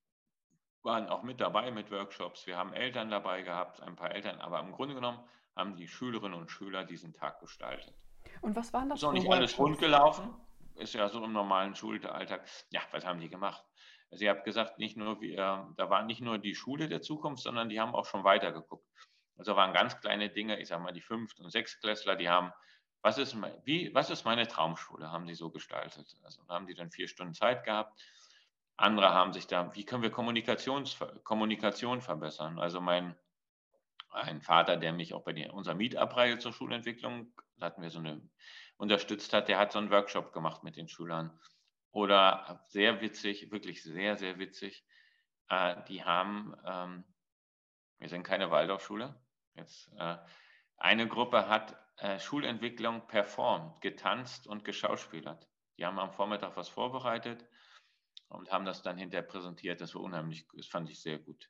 waren auch mit dabei mit Workshops. Wir haben Eltern dabei gehabt, ein paar Eltern, aber im Grunde genommen haben die Schülerinnen und Schüler diesen Tag gestaltet. Und was waren das? Ist auch nicht alles rund gelaufen. Ist ja so im normalen Schulalltag. Ja, was haben die gemacht? Also ihr habt gesagt, nicht nur wir, da war nicht nur die Schule der Zukunft, sondern die haben auch schon weiter geguckt. Also waren ganz kleine Dinge, ich sage mal die Fünft- und Sechstklässler, die haben, was ist, wie, was ist meine Traumschule, haben die so gestaltet. Also haben die dann vier Stunden Zeit gehabt andere haben sich da, wie können wir Kommunikations, Kommunikation verbessern? Also mein ein Vater, der mich auch bei unserer Mietabreihe zur Schulentwicklung, hatten wir so eine, unterstützt hat, der hat so einen Workshop gemacht mit den Schülern. Oder sehr witzig, wirklich sehr, sehr witzig, äh, die haben, ähm, wir sind keine Waldorfschule, jetzt, äh, Eine Gruppe hat äh, Schulentwicklung performt, getanzt und geschauspielert. Die haben am Vormittag was vorbereitet und haben das dann hinterher präsentiert. Das war unheimlich, das fand ich sehr gut.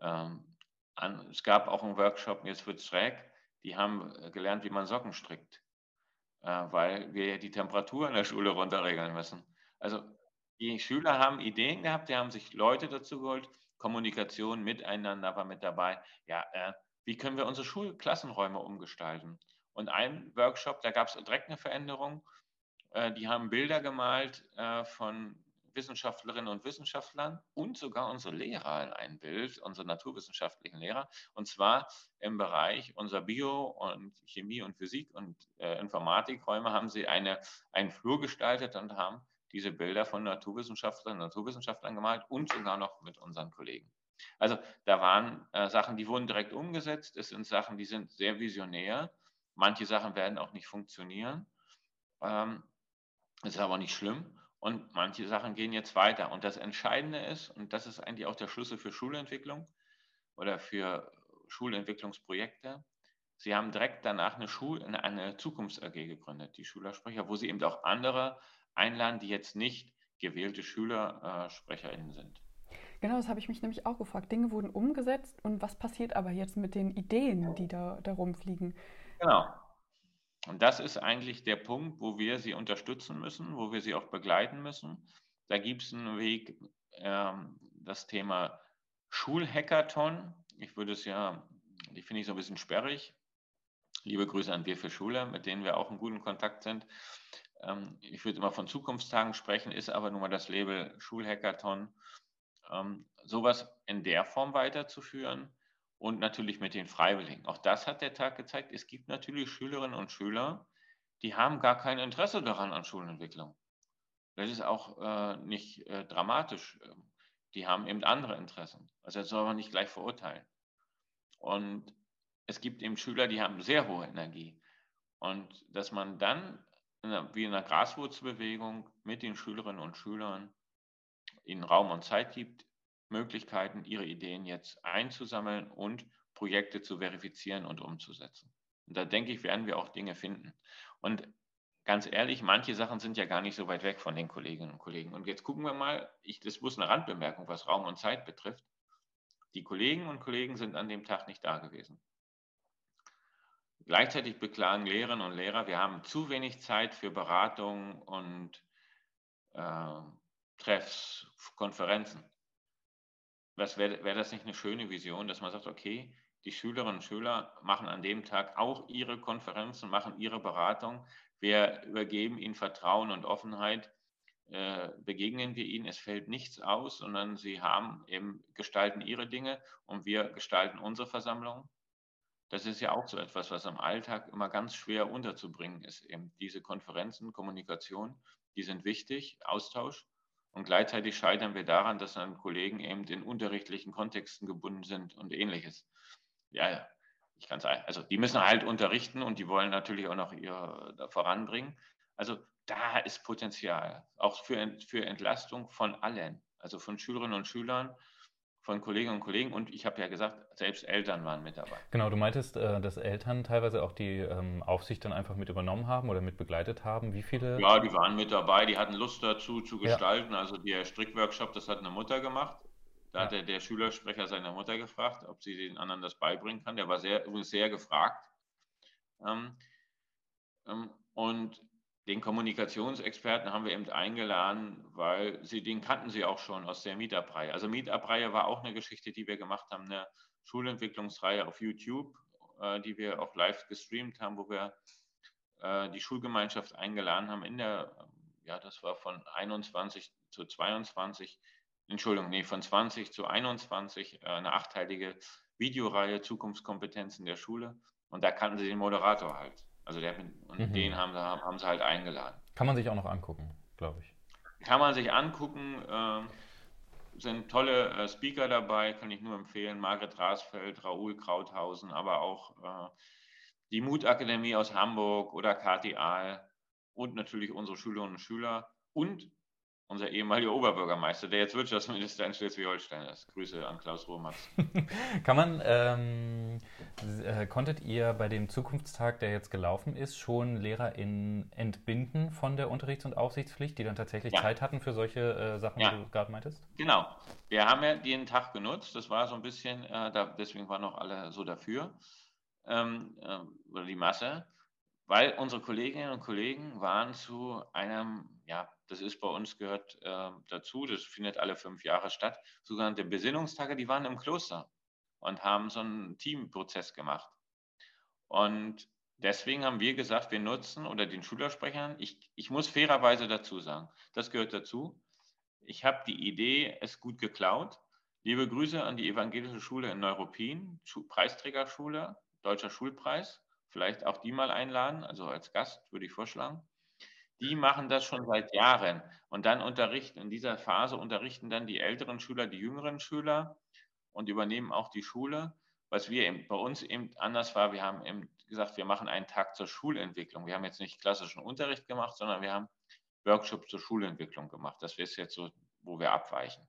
Ähm, an, es gab auch einen Workshop, jetzt wird es schräg, die haben äh, gelernt, wie man Socken strickt, äh, weil wir ja die Temperatur in der Schule runterregeln müssen. Also die Schüler haben Ideen gehabt, die haben sich Leute dazu geholt, Kommunikation miteinander war mit dabei. Ja, äh, wie können wir unsere Schulklassenräume umgestalten? Und ein Workshop, da gab es direkt eine Veränderung. Äh, die haben Bilder gemalt äh, von Wissenschaftlerinnen und Wissenschaftlern und sogar unsere Lehrer ein Bild, unsere naturwissenschaftlichen Lehrer, und zwar im Bereich unserer Bio- und Chemie- und Physik- und äh, Informatikräume haben sie eine, einen Flur gestaltet und haben diese Bilder von Naturwissenschaftlerinnen und Naturwissenschaftlern gemalt und sogar noch mit unseren Kollegen. Also da waren äh, Sachen, die wurden direkt umgesetzt. Es sind Sachen, die sind sehr visionär. Manche Sachen werden auch nicht funktionieren. Ähm, ist aber nicht schlimm. Und manche Sachen gehen jetzt weiter. Und das Entscheidende ist, und das ist eigentlich auch der Schlüssel für Schulentwicklung oder für Schulentwicklungsprojekte, Sie haben direkt danach eine, Schul eine Zukunfts-AG gegründet, die Schülersprecher, wo Sie eben auch andere einladen, die jetzt nicht gewählte SchülersprecherInnen sind. Genau, das habe ich mich nämlich auch gefragt. Dinge wurden umgesetzt und was passiert aber jetzt mit den Ideen, die da, da rumfliegen? Genau. Und das ist eigentlich der Punkt, wo wir sie unterstützen müssen, wo wir sie auch begleiten müssen. Da gibt es einen Weg, ähm, das Thema Schulhackathon. Ich würde es ja, die finde ich so ein bisschen sperrig. Liebe Grüße an Wir für Schule, mit denen wir auch in gutem Kontakt sind. Ähm, ich würde immer von Zukunftstagen sprechen, ist aber nun mal das Label Schulhackathon. Ähm, sowas in der Form weiterzuführen und natürlich mit den Freiwilligen. Auch das hat der Tag gezeigt. Es gibt natürlich Schülerinnen und Schüler, die haben gar kein Interesse daran an Schulentwicklung. Das ist auch äh, nicht äh, dramatisch. Ähm, die haben eben andere Interessen. Also das soll man nicht gleich verurteilen. Und es gibt eben Schüler, die haben sehr hohe Energie. Und dass man dann wie in einer Graswurzelbewegung mit den Schülerinnen und Schülern ihnen Raum und Zeit gibt, Möglichkeiten, ihre Ideen jetzt einzusammeln und Projekte zu verifizieren und umzusetzen. Und da denke ich, werden wir auch Dinge finden. Und ganz ehrlich, manche Sachen sind ja gar nicht so weit weg von den Kolleginnen und Kollegen. Und jetzt gucken wir mal, ich, das bloß eine Randbemerkung, was Raum und Zeit betrifft. Die Kolleginnen und Kollegen sind an dem Tag nicht da gewesen. Gleichzeitig beklagen Lehrerinnen und Lehrer, wir haben zu wenig Zeit für Beratungen und äh, Treffs, Konferenzen. Wäre wär das nicht eine schöne Vision, dass man sagt, okay, die Schülerinnen und Schüler machen an dem Tag auch ihre Konferenzen, machen ihre Beratung. Wir übergeben ihnen Vertrauen und Offenheit, äh, begegnen wir ihnen. Es fällt nichts aus, sondern sie haben eben, gestalten ihre Dinge und wir gestalten unsere Versammlung. Das ist ja auch so etwas, was im Alltag immer ganz schwer unterzubringen ist. Eben diese Konferenzen, Kommunikation, die sind wichtig, Austausch. Und gleichzeitig scheitern wir daran, dass dann Kollegen eben in unterrichtlichen Kontexten gebunden sind und ähnliches. Ja, ich kann sagen, also die müssen halt unterrichten und die wollen natürlich auch noch ihr voranbringen. Also da ist Potenzial, auch für, für Entlastung von allen, also von Schülerinnen und Schülern, von Kolleginnen und Kollegen und ich habe ja gesagt, selbst Eltern waren mit dabei. Genau, du meintest, äh, dass Eltern teilweise auch die ähm, Aufsicht dann einfach mit übernommen haben oder mit begleitet haben. Wie viele? Ja, die waren mit dabei, die hatten Lust dazu zu gestalten. Ja. Also der Strickworkshop, das hat eine Mutter gemacht. Da ja. hat der, der, Schülersprecher seine Mutter gefragt, ob sie den anderen das beibringen kann. Der war sehr, sehr gefragt. Ähm, ähm, und den Kommunikationsexperten haben wir eben eingeladen, weil sie, den kannten sie auch schon aus der Meetup-Reihe. Also Meetup-Reihe war auch eine Geschichte, die wir gemacht haben, eine Schulentwicklungsreihe auf YouTube, äh, die wir auch live gestreamt haben, wo wir äh, die Schulgemeinschaft eingeladen haben in der, ja, das war von 21 zu 22, Entschuldigung, nee, von 20 zu 21, äh, eine achteilige Videoreihe Zukunftskompetenzen der Schule. Und da kannten sie den Moderator halt. Also der, und mhm. den haben sie, haben sie halt eingeladen. Kann man sich auch noch angucken, glaube ich. Kann man sich angucken. Äh, sind tolle äh, Speaker dabei, kann ich nur empfehlen. Margret Rasfeld, Raoul Krauthausen, aber auch äh, die Mutakademie aus Hamburg oder Kati Ahl und natürlich unsere Schülerinnen und Schüler und unser ehemaliger Oberbürgermeister, der jetzt Wirtschaftsminister in Schleswig-Holstein ist. Grüße an Klaus Romax. Kann man, ähm, äh, konntet ihr bei dem Zukunftstag, der jetzt gelaufen ist, schon LehrerInnen entbinden von der Unterrichts- und Aufsichtspflicht, die dann tatsächlich ja. Zeit hatten für solche äh, Sachen, ja. die du gerade meintest? Genau. Wir haben ja den Tag genutzt. Das war so ein bisschen, äh, da, deswegen waren noch alle so dafür, ähm, äh, oder die Masse, weil unsere Kolleginnen und Kollegen waren zu einem, ja, das ist bei uns gehört äh, dazu, das findet alle fünf Jahre statt, sogenannte Besinnungstage, die waren im Kloster und haben so einen Teamprozess gemacht. Und deswegen haben wir gesagt, wir nutzen oder den Schülersprechern, ich, ich muss fairerweise dazu sagen, das gehört dazu. Ich habe die Idee, es gut geklaut. Liebe Grüße an die evangelische Schule in Neuruppin, Preisträgerschule, Deutscher Schulpreis. Vielleicht auch die mal einladen, also als Gast würde ich vorschlagen. Die machen das schon seit Jahren und dann unterrichten, in dieser Phase unterrichten dann die älteren Schüler die jüngeren Schüler und übernehmen auch die Schule. Was wir eben, bei uns eben anders war, wir haben eben gesagt, wir machen einen Tag zur Schulentwicklung. Wir haben jetzt nicht klassischen Unterricht gemacht, sondern wir haben Workshops zur Schulentwicklung gemacht. Das ist jetzt so, wo wir abweichen.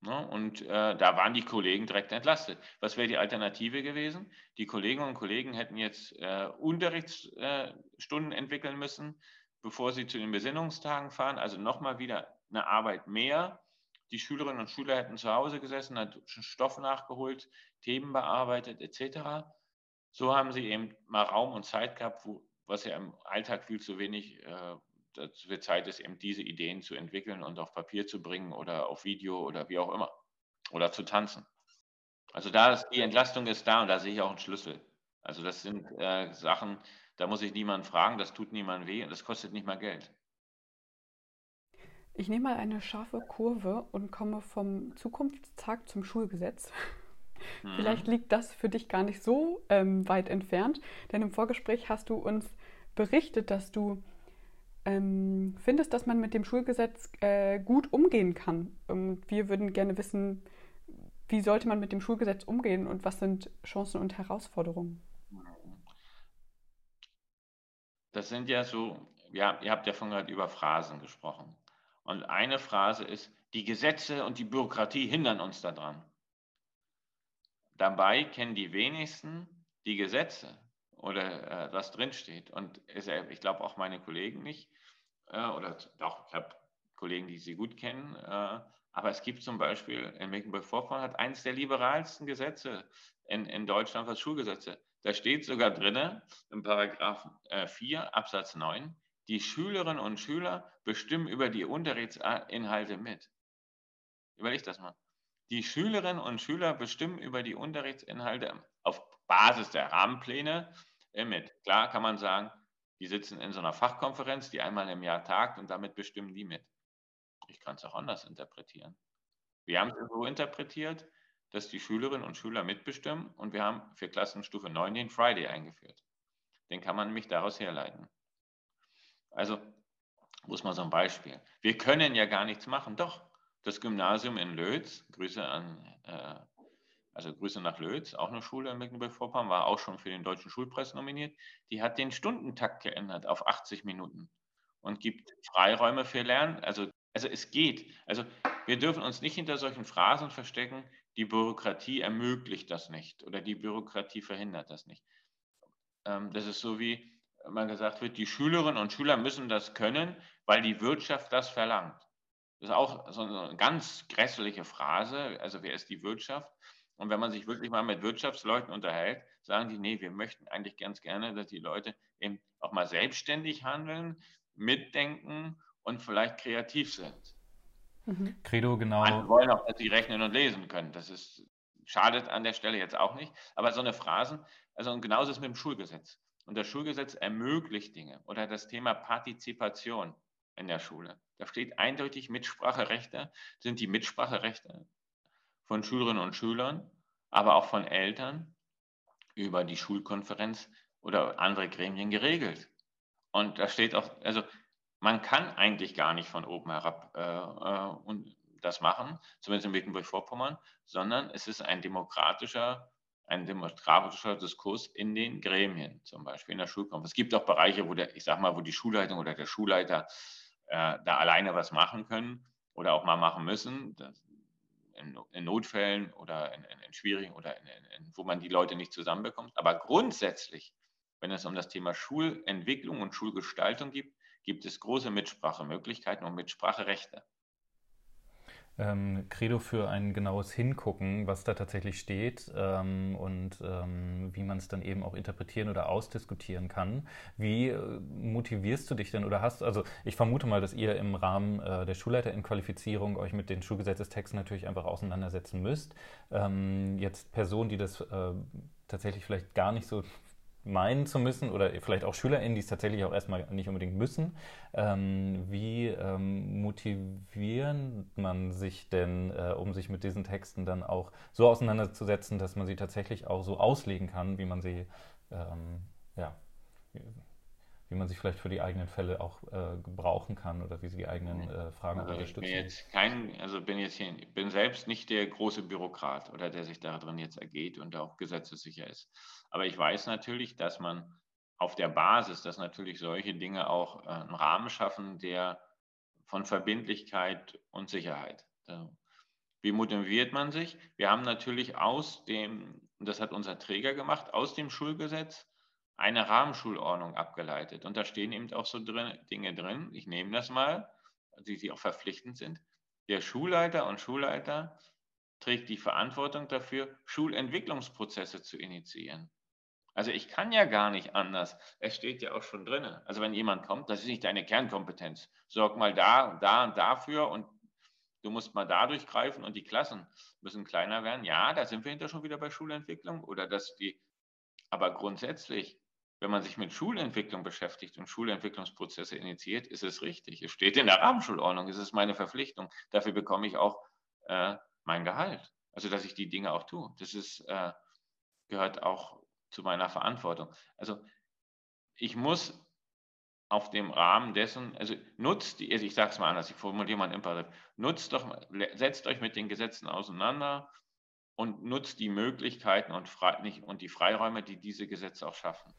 Ne? Und äh, da waren die Kollegen direkt entlastet. Was wäre die Alternative gewesen? Die Kolleginnen und Kollegen hätten jetzt äh, Unterrichtsstunden äh, entwickeln müssen, bevor sie zu den Besinnungstagen fahren. Also nochmal wieder eine Arbeit mehr. Die Schülerinnen und Schüler hätten zu Hause gesessen, hat Stoff nachgeholt, Themen bearbeitet etc. So haben sie eben mal Raum und Zeit gehabt, wo, was ja im Alltag viel zu wenig äh, es wird Zeit ist, eben diese Ideen zu entwickeln und auf Papier zu bringen oder auf Video oder wie auch immer. Oder zu tanzen. Also da ist die Entlastung ist da und da sehe ich auch einen Schlüssel. Also das sind äh, Sachen, da muss ich niemanden fragen, das tut niemand weh und das kostet nicht mal Geld. Ich nehme mal eine scharfe Kurve und komme vom Zukunftstag zum Schulgesetz. Mhm. Vielleicht liegt das für dich gar nicht so ähm, weit entfernt, denn im Vorgespräch hast du uns berichtet, dass du ähm, findest, dass man mit dem Schulgesetz äh, gut umgehen kann. Und wir würden gerne wissen, wie sollte man mit dem Schulgesetz umgehen und was sind Chancen und Herausforderungen? Das sind ja so, ja, ihr habt ja von gerade über Phrasen gesprochen. Und eine Phrase ist, die Gesetze und die Bürokratie hindern uns daran. Dabei kennen die wenigsten die Gesetze oder äh, was drinsteht. Und ich glaube auch meine Kollegen nicht. Äh, oder doch, ich habe Kollegen, die sie gut kennen. Äh, aber es gibt zum Beispiel in Mecklenburg-Vorpommern hat eines der liberalsten Gesetze in, in Deutschland, was Schulgesetze. Da steht sogar drin, im Paragraph 4 äh, Absatz 9, die Schülerinnen und Schüler bestimmen über die Unterrichtsinhalte mit. Überleg das mal. Die Schülerinnen und Schüler bestimmen über die Unterrichtsinhalte auf Basis der Rahmenpläne mit. Klar kann man sagen, die sitzen in so einer Fachkonferenz, die einmal im Jahr tagt und damit bestimmen die mit. Ich kann es auch anders interpretieren. Wir haben es so interpretiert, dass die Schülerinnen und Schüler mitbestimmen und wir haben für Klassenstufe 9 den Friday eingeführt. Den kann man nämlich daraus herleiten. Also, muss man so ein Beispiel. Wir können ja gar nichts machen. Doch, das Gymnasium in Lötz, Grüße an äh, also Grüße nach Lötz, auch eine Schule in Mecklenburg-Vorpommern, war auch schon für den Deutschen Schulpreis nominiert. Die hat den Stundentakt geändert auf 80 Minuten und gibt Freiräume für Lernen. Also, also es geht. Also wir dürfen uns nicht hinter solchen Phrasen verstecken, die Bürokratie ermöglicht das nicht oder die Bürokratie verhindert das nicht. Ähm, das ist so wie man gesagt wird, die Schülerinnen und Schüler müssen das können, weil die Wirtschaft das verlangt. Das ist auch so eine ganz grässliche Phrase. Also wer ist die Wirtschaft? Und wenn man sich wirklich mal mit Wirtschaftsleuten unterhält, sagen die, nee, wir möchten eigentlich ganz gerne, dass die Leute eben auch mal selbstständig handeln, mitdenken und vielleicht kreativ sind. Mhm. Credo, genau. Manche wollen auch, dass sie rechnen und lesen können. Das ist, schadet an der Stelle jetzt auch nicht. Aber so eine Phrasen, also und genauso ist es mit dem Schulgesetz. Und das Schulgesetz ermöglicht Dinge. Oder das Thema Partizipation in der Schule. Da steht eindeutig Mitspracherechte, sind die Mitspracherechte von Schülerinnen und Schülern, aber auch von Eltern über die Schulkonferenz oder andere Gremien geregelt. Und da steht auch, also man kann eigentlich gar nicht von oben herab äh, äh, und das machen, zumindest in Mecklenburg-Vorpommern, sondern es ist ein demokratischer, ein demokratischer Diskurs in den Gremien, zum Beispiel in der Schulkonferenz. Es gibt auch Bereiche, wo der, ich sag mal, wo die Schulleitung oder der Schulleiter äh, da alleine was machen können oder auch mal machen müssen. Das, in, in, Notfällen oder in, in, in schwierigen oder wo man die Leute nicht zusammenbekommt. Aber grundsätzlich, wenn es um das Thema Schulentwicklung und Schulgestaltung geht, gibt es große Mitsprachemöglichkeiten und Mitspracherechte ähm, Credo für ein genaues Hingucken, was da tatsächlich steht ähm, und ähm, wie man es dann eben auch interpretieren oder ausdiskutieren kann. Wie äh, motivierst du dich denn oder hast, also ich vermute mal, dass ihr im Rahmen äh, der Schulleiterinqualifizierung euch mit den Schulgesetzestexten natürlich einfach auseinandersetzen müsst. Ähm, jetzt Personen, die das äh, tatsächlich vielleicht gar nicht so meinen zu müssen oder vielleicht auch SchülerInnen, die es tatsächlich auch erstmal nicht unbedingt müssen. Ähm, wie ähm, motivieren man sich denn, äh, um sich mit diesen Texten dann auch so auseinanderzusetzen, dass man sie tatsächlich auch so auslegen kann, wie man sie, ähm, ja, wie man sich vielleicht für die eigenen Fälle auch äh, gebrauchen kann oder wie sie die eigenen äh, Fragen also unterstützen. Ich bin jetzt kein, also bin jetzt hier, bin selbst nicht der große Bürokrat oder der sich darin jetzt ergeht und auch gesetzessicher ist. Aber ich weiß natürlich, dass man auf der Basis, dass natürlich solche Dinge auch äh, einen Rahmen schaffen, der von Verbindlichkeit und Sicherheit. Wie motiviert man sich? Wir haben natürlich aus dem, und das hat unser Träger gemacht, aus dem Schulgesetz eine Rahmenschulordnung abgeleitet. Und da stehen eben auch so drin, Dinge drin. Ich nehme das mal, die, die auch verpflichtend sind. Der Schulleiter und Schulleiter trägt die Verantwortung dafür, Schulentwicklungsprozesse zu initiieren. Also ich kann ja gar nicht anders. Es steht ja auch schon drin. Also wenn jemand kommt, das ist nicht deine Kernkompetenz. Sorg mal da und da und dafür und du musst mal da durchgreifen und die Klassen müssen kleiner werden. Ja, da sind wir hinter schon wieder bei Schulentwicklung oder dass die, aber grundsätzlich, wenn man sich mit Schulentwicklung beschäftigt und Schulentwicklungsprozesse initiiert, ist es richtig. Es steht in der Rahmenschulordnung, es ist meine Verpflichtung. Dafür bekomme ich auch äh, mein Gehalt. Also dass ich die Dinge auch tue. Das ist, äh, gehört auch zu meiner Verantwortung. Also ich muss auf dem Rahmen dessen, also nutzt die, also ich sage es mal anders, ich formuliere mal ein Imperativ, nutzt doch, setzt euch mit den Gesetzen auseinander und nutzt die Möglichkeiten und, frei, und die Freiräume, die diese Gesetze auch schaffen.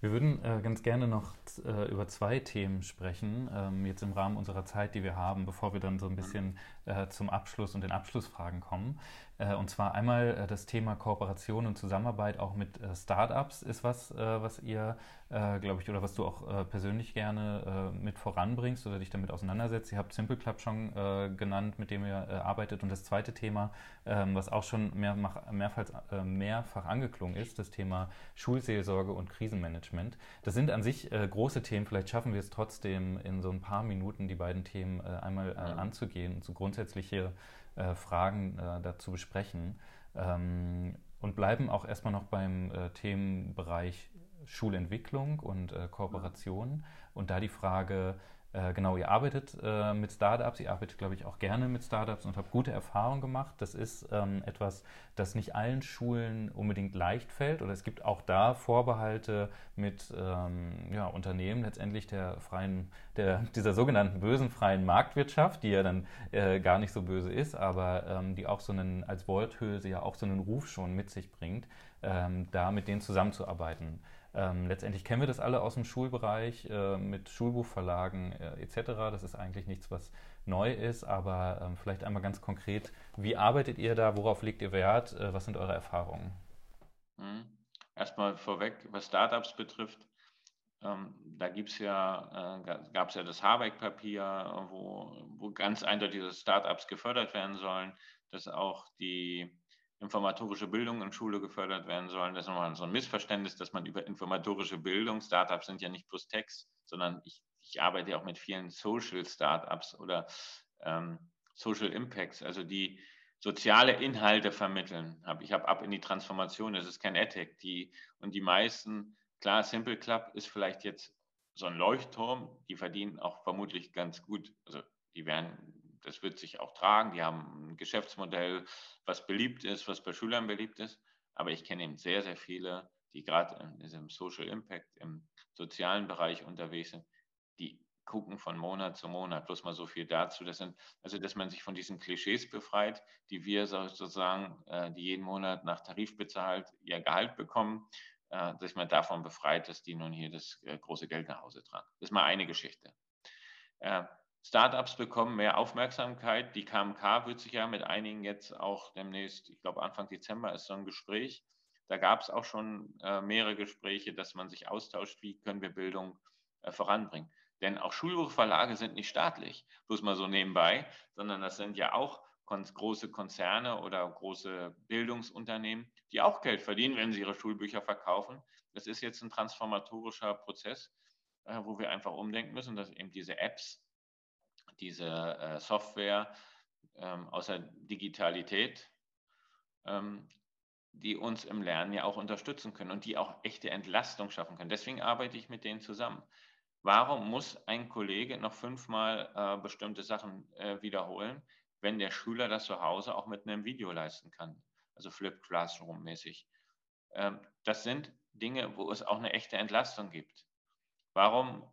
Wir würden äh, ganz gerne noch äh, über zwei Themen sprechen, ähm, jetzt im Rahmen unserer Zeit, die wir haben, bevor wir dann so ein bisschen äh, zum Abschluss und den Abschlussfragen kommen. Äh, und zwar einmal äh, das Thema Kooperation und Zusammenarbeit auch mit äh, Startups ist was, was ihr, glaube ich, oder was du auch persönlich gerne mit voranbringst oder dich damit auseinandersetzt. Ihr habt Simple Club schon genannt, mit dem ihr arbeitet. Und das zweite Thema, ähm, was auch schon mehrfach, mehrfach, mehrfach angeklungen ist, das Thema Schulseelsorge und Krisenmanagement. Das sind an sich große Themen. Vielleicht schaffen wir es trotzdem in so ein paar Minuten, die beiden Themen einmal anzugehen und so grundsätzliche äh, Fragen äh, dazu besprechen. Ähm, und bleiben auch erstmal noch beim äh, Themenbereich Schulentwicklung und äh, Kooperation. Und da die Frage, äh, genau, ihr arbeitet äh, mit Startups, ihr arbeitet, glaube ich, auch gerne mit Startups und habt gute Erfahrungen gemacht. Das ist ähm, etwas, das nicht allen Schulen unbedingt leicht fällt oder es gibt auch da Vorbehalte mit ähm, ja, Unternehmen letztendlich der freien, der, dieser sogenannten bösen freien Marktwirtschaft, die ja dann äh, gar nicht so böse ist, aber ähm, die auch so einen, als Worthülse ja auch so einen Ruf schon mit sich bringt, ähm, da mit denen zusammenzuarbeiten. Ähm, letztendlich kennen wir das alle aus dem Schulbereich äh, mit Schulbuchverlagen äh, etc. Das ist eigentlich nichts, was neu ist, aber ähm, vielleicht einmal ganz konkret, wie arbeitet ihr da, worauf legt ihr Wert, äh, was sind eure Erfahrungen? Mhm. Erstmal vorweg, was Startups betrifft, ähm, da gibt's ja, äh, gab es ja das Habeck-Papier, wo, wo ganz eindeutig Startups gefördert werden sollen, dass auch die informatorische Bildung in Schule gefördert werden sollen. Das ist nochmal so ein Missverständnis, dass man über informatorische Bildung, Startups sind ja nicht plus Text, sondern ich, ich arbeite ja auch mit vielen Social Startups oder ähm, Social Impacts, also die soziale Inhalte vermitteln. Ich habe ab in die Transformation, das ist kein AdTech. Die, und die meisten, klar, Simple Club ist vielleicht jetzt so ein Leuchtturm, die verdienen auch vermutlich ganz gut, also die werden das wird sich auch tragen. Die haben ein Geschäftsmodell, was beliebt ist, was bei Schülern beliebt ist. Aber ich kenne eben sehr, sehr viele, die gerade in diesem Social Impact, im sozialen Bereich unterwegs sind, die gucken von Monat zu Monat. Bloß mal so viel dazu. Das sind, also, dass man sich von diesen Klischees befreit, die wir sozusagen, äh, die jeden Monat nach Tarif bezahlt, ihr Gehalt bekommen, äh, dass man davon befreit, dass die nun hier das äh, große Geld nach Hause tragen. Das ist mal eine Geschichte. Startups bekommen mehr Aufmerksamkeit. Die KMK wird sich ja mit einigen jetzt auch demnächst, ich glaube Anfang Dezember ist so ein Gespräch. Da gab es auch schon äh, mehrere Gespräche, dass man sich austauscht, wie können wir Bildung äh, voranbringen. Denn auch Schulbuchverlage sind nicht staatlich, bloß mal so nebenbei, sondern das sind ja auch kon große Konzerne oder große Bildungsunternehmen, die auch Geld verdienen, wenn sie ihre Schulbücher verkaufen. Das ist jetzt ein transformatorischer Prozess, äh, wo wir einfach umdenken müssen, dass eben diese Apps, diese äh, Software ähm, aus der Digitalität, ähm, die uns im Lernen ja auch unterstützen können und die auch echte Entlastung schaffen können. Deswegen arbeite ich mit denen zusammen. Warum muss ein Kollege noch fünfmal äh, bestimmte Sachen äh, wiederholen, wenn der Schüler das zu Hause auch mit einem Video leisten kann? Also Flip Classroom mäßig. Ähm, das sind Dinge, wo es auch eine echte Entlastung gibt. Warum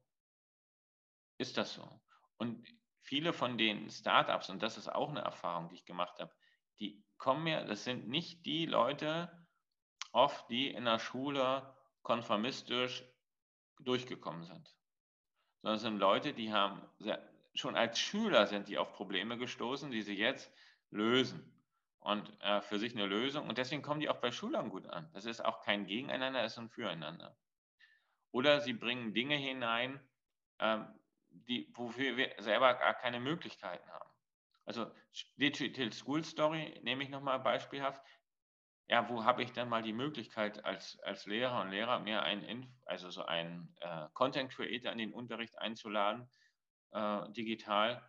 ist das so? Und viele von den Startups, und das ist auch eine Erfahrung, die ich gemacht habe, die kommen ja, das sind nicht die Leute oft, die in der Schule konformistisch durchgekommen sind, sondern es sind Leute, die haben sehr, schon als Schüler sind die auf Probleme gestoßen, die sie jetzt lösen und äh, für sich eine Lösung. Und deswegen kommen die auch bei Schülern gut an. Das ist auch kein Gegeneinander, es ist ein Füreinander. Oder sie bringen Dinge hinein, ähm, die, wofür wir selber gar keine Möglichkeiten haben. Also Digital School Story nehme ich nochmal beispielhaft. Ja, wo habe ich dann mal die Möglichkeit als, als Lehrer und Lehrer mir einen, also so einen äh, Content Creator in den Unterricht einzuladen, äh, digital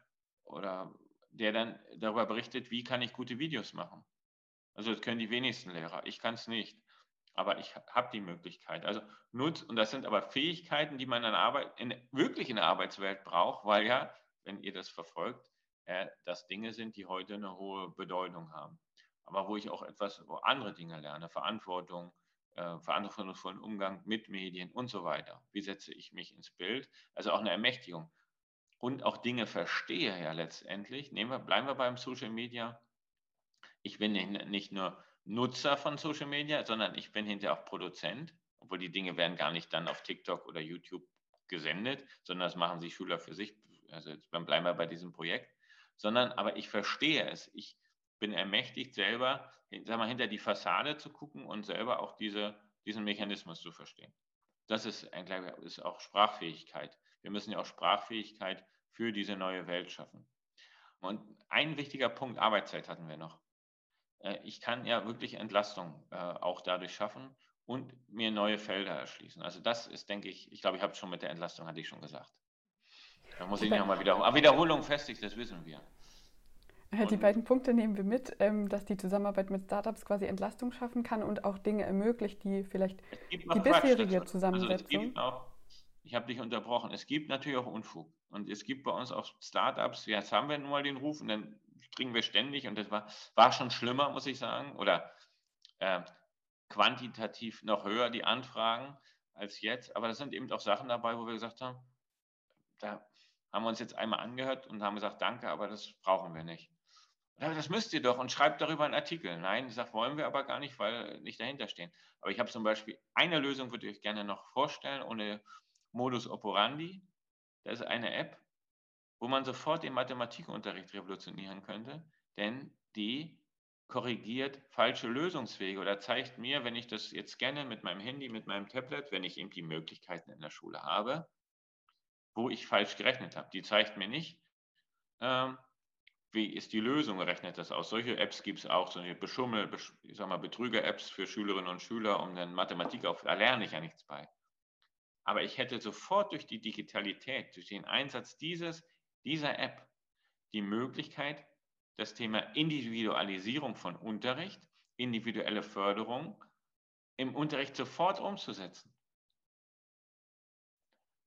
oder der dann darüber berichtet, wie kann ich gute Videos machen. Also das können die wenigsten Lehrer. Ich kann es nicht. Aber ich habe die Möglichkeit. Also nutz, und das sind aber Fähigkeiten, die man in Arbeit, in, wirklich in der Arbeitswelt braucht, weil ja, wenn ihr das verfolgt, äh, das Dinge sind, die heute eine hohe Bedeutung haben. Aber wo ich auch etwas, wo andere Dinge lerne, Verantwortung, äh, verantwortungsvollen Umgang mit Medien und so weiter. Wie setze ich mich ins Bild? Also auch eine Ermächtigung und auch Dinge verstehe ja letztendlich. Nehmen wir, bleiben wir beim Social Media. Ich bin nicht nur Nutzer von Social Media, sondern ich bin hinterher auch Produzent, obwohl die Dinge werden gar nicht dann auf TikTok oder YouTube gesendet, sondern das machen sich Schüler für sich. Also jetzt bleiben wir bei diesem Projekt, sondern aber ich verstehe es. Ich bin ermächtigt, selber sag mal, hinter die Fassade zu gucken und selber auch diese, diesen Mechanismus zu verstehen. Das ist, ist auch Sprachfähigkeit. Wir müssen ja auch Sprachfähigkeit für diese neue Welt schaffen. Und ein wichtiger Punkt, Arbeitszeit hatten wir noch. Äh, ich kann ja wirklich Entlastung äh, auch dadurch schaffen und mir neue Felder erschließen. Also das ist, denke ich, ich glaube, ich habe es schon mit der Entlastung, hatte ich schon gesagt. Da muss ich nochmal wiederholen. Aber Wiederholung festigt, das wissen wir. Äh, die beiden Punkte nehmen wir mit, ähm, dass die Zusammenarbeit mit Startups quasi Entlastung schaffen kann und auch Dinge ermöglicht, die vielleicht die bisherige Zusammensetzung. Also ich habe dich unterbrochen. Es gibt natürlich auch Unfug. Und es gibt bei uns auch Startups, jetzt haben wir nun mal den Ruf und dann kriegen wir ständig, und das war, war schon schlimmer, muss ich sagen, oder äh, quantitativ noch höher die Anfragen als jetzt. Aber das sind eben auch Sachen dabei, wo wir gesagt haben, da haben wir uns jetzt einmal angehört und haben gesagt, danke, aber das brauchen wir nicht. Das müsst ihr doch und schreibt darüber einen Artikel. Nein, ich sage, wollen wir aber gar nicht, weil nicht dahinter stehen. Aber ich habe zum Beispiel eine Lösung, würde ich euch gerne noch vorstellen, ohne Modus Operandi. Das ist eine App, wo man sofort den Mathematikunterricht revolutionieren könnte, denn die korrigiert falsche Lösungswege oder zeigt mir, wenn ich das jetzt scanne mit meinem Handy, mit meinem Tablet, wenn ich eben die Möglichkeiten in der Schule habe, wo ich falsch gerechnet habe. Die zeigt mir nicht, ähm, wie ist die Lösung, rechnet das aus. Solche Apps gibt es auch, solche Beschummel, ich sag mal, Betrüger-Apps für Schülerinnen und Schüler, um dann Mathematik auf, da lerne ich ja nichts bei. Aber ich hätte sofort durch die Digitalität, durch den Einsatz dieses, dieser App die Möglichkeit, das Thema Individualisierung von Unterricht, individuelle Förderung im Unterricht sofort umzusetzen.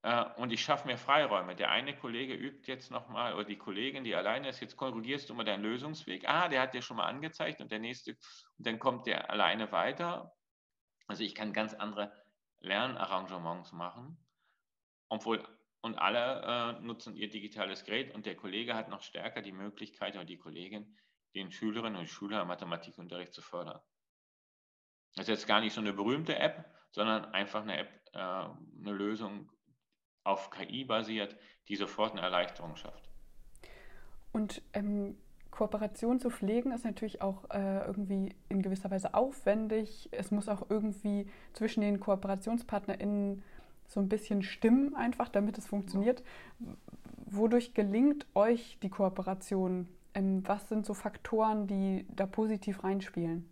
Äh, und ich schaffe mir Freiräume. Der eine Kollege übt jetzt nochmal, oder die Kollegin, die alleine ist, jetzt korrigierst du mal deinen Lösungsweg. Ah, der hat dir schon mal angezeigt und der nächste, und dann kommt der alleine weiter. Also ich kann ganz andere Lernarrangements machen, obwohl und alle äh, nutzen ihr digitales Gerät und der Kollege hat noch stärker die Möglichkeit oder die Kollegin, den Schülerinnen und Schülern Mathematikunterricht zu fördern. Das ist jetzt gar nicht so eine berühmte App, sondern einfach eine App, äh, eine Lösung auf KI basiert, die sofort eine Erleichterung schafft. Und ähm, Kooperation zu pflegen ist natürlich auch äh, irgendwie in gewisser Weise aufwendig. Es muss auch irgendwie zwischen den KooperationspartnerInnen so ein bisschen stimmen, einfach, damit es funktioniert. Wodurch gelingt euch die Kooperation? Ähm, was sind so Faktoren, die da positiv reinspielen?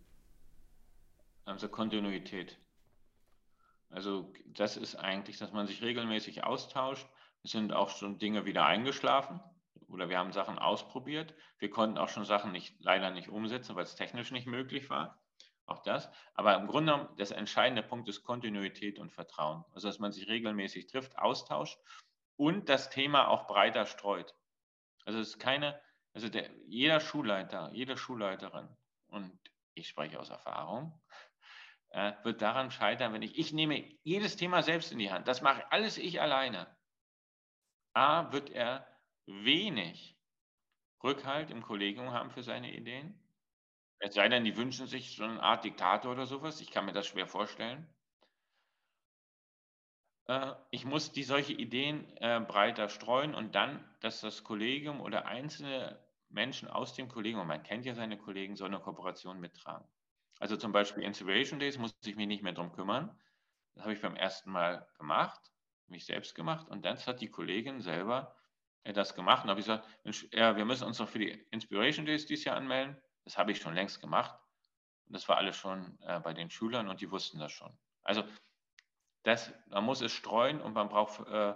Also Kontinuität. Also das ist eigentlich, dass man sich regelmäßig austauscht. Es sind auch schon Dinge wieder eingeschlafen oder wir haben Sachen ausprobiert. Wir konnten auch schon Sachen nicht, leider nicht umsetzen, weil es technisch nicht möglich war. Auch das. Aber im Grunde genommen, das entscheidende Punkt ist Kontinuität und Vertrauen. Also, dass man sich regelmäßig trifft, austauscht und das Thema auch breiter streut. Also, es ist keine, also der, jeder Schulleiter, jede Schulleiterin, und ich spreche aus Erfahrung, äh, wird daran scheitern, wenn ich, ich nehme jedes Thema selbst in die Hand. Das mache alles ich alleine. A, wird er wenig Rückhalt im Kollegium haben für seine Ideen. Es sei denn, die wünschen sich so eine Art Diktator oder sowas. Ich kann mir das schwer vorstellen. Äh, ich muss die solche Ideen äh, breiter streuen und dann, dass das Kollegium oder einzelne Menschen aus dem Kollegium, man kennt ja seine Kollegen, so eine Kooperation mittragen. Also zum Beispiel Inspiration Days muss ich mich nicht mehr drum kümmern. Das habe ich beim ersten Mal gemacht, mich selbst gemacht und dann hat die Kollegin selber das gemacht und habe gesagt, ja, wir müssen uns noch für die Inspiration Days dieses Jahr anmelden. Das habe ich schon längst gemacht. Und das war alles schon äh, bei den Schülern und die wussten das schon. Also das, man muss es streuen und man braucht, äh,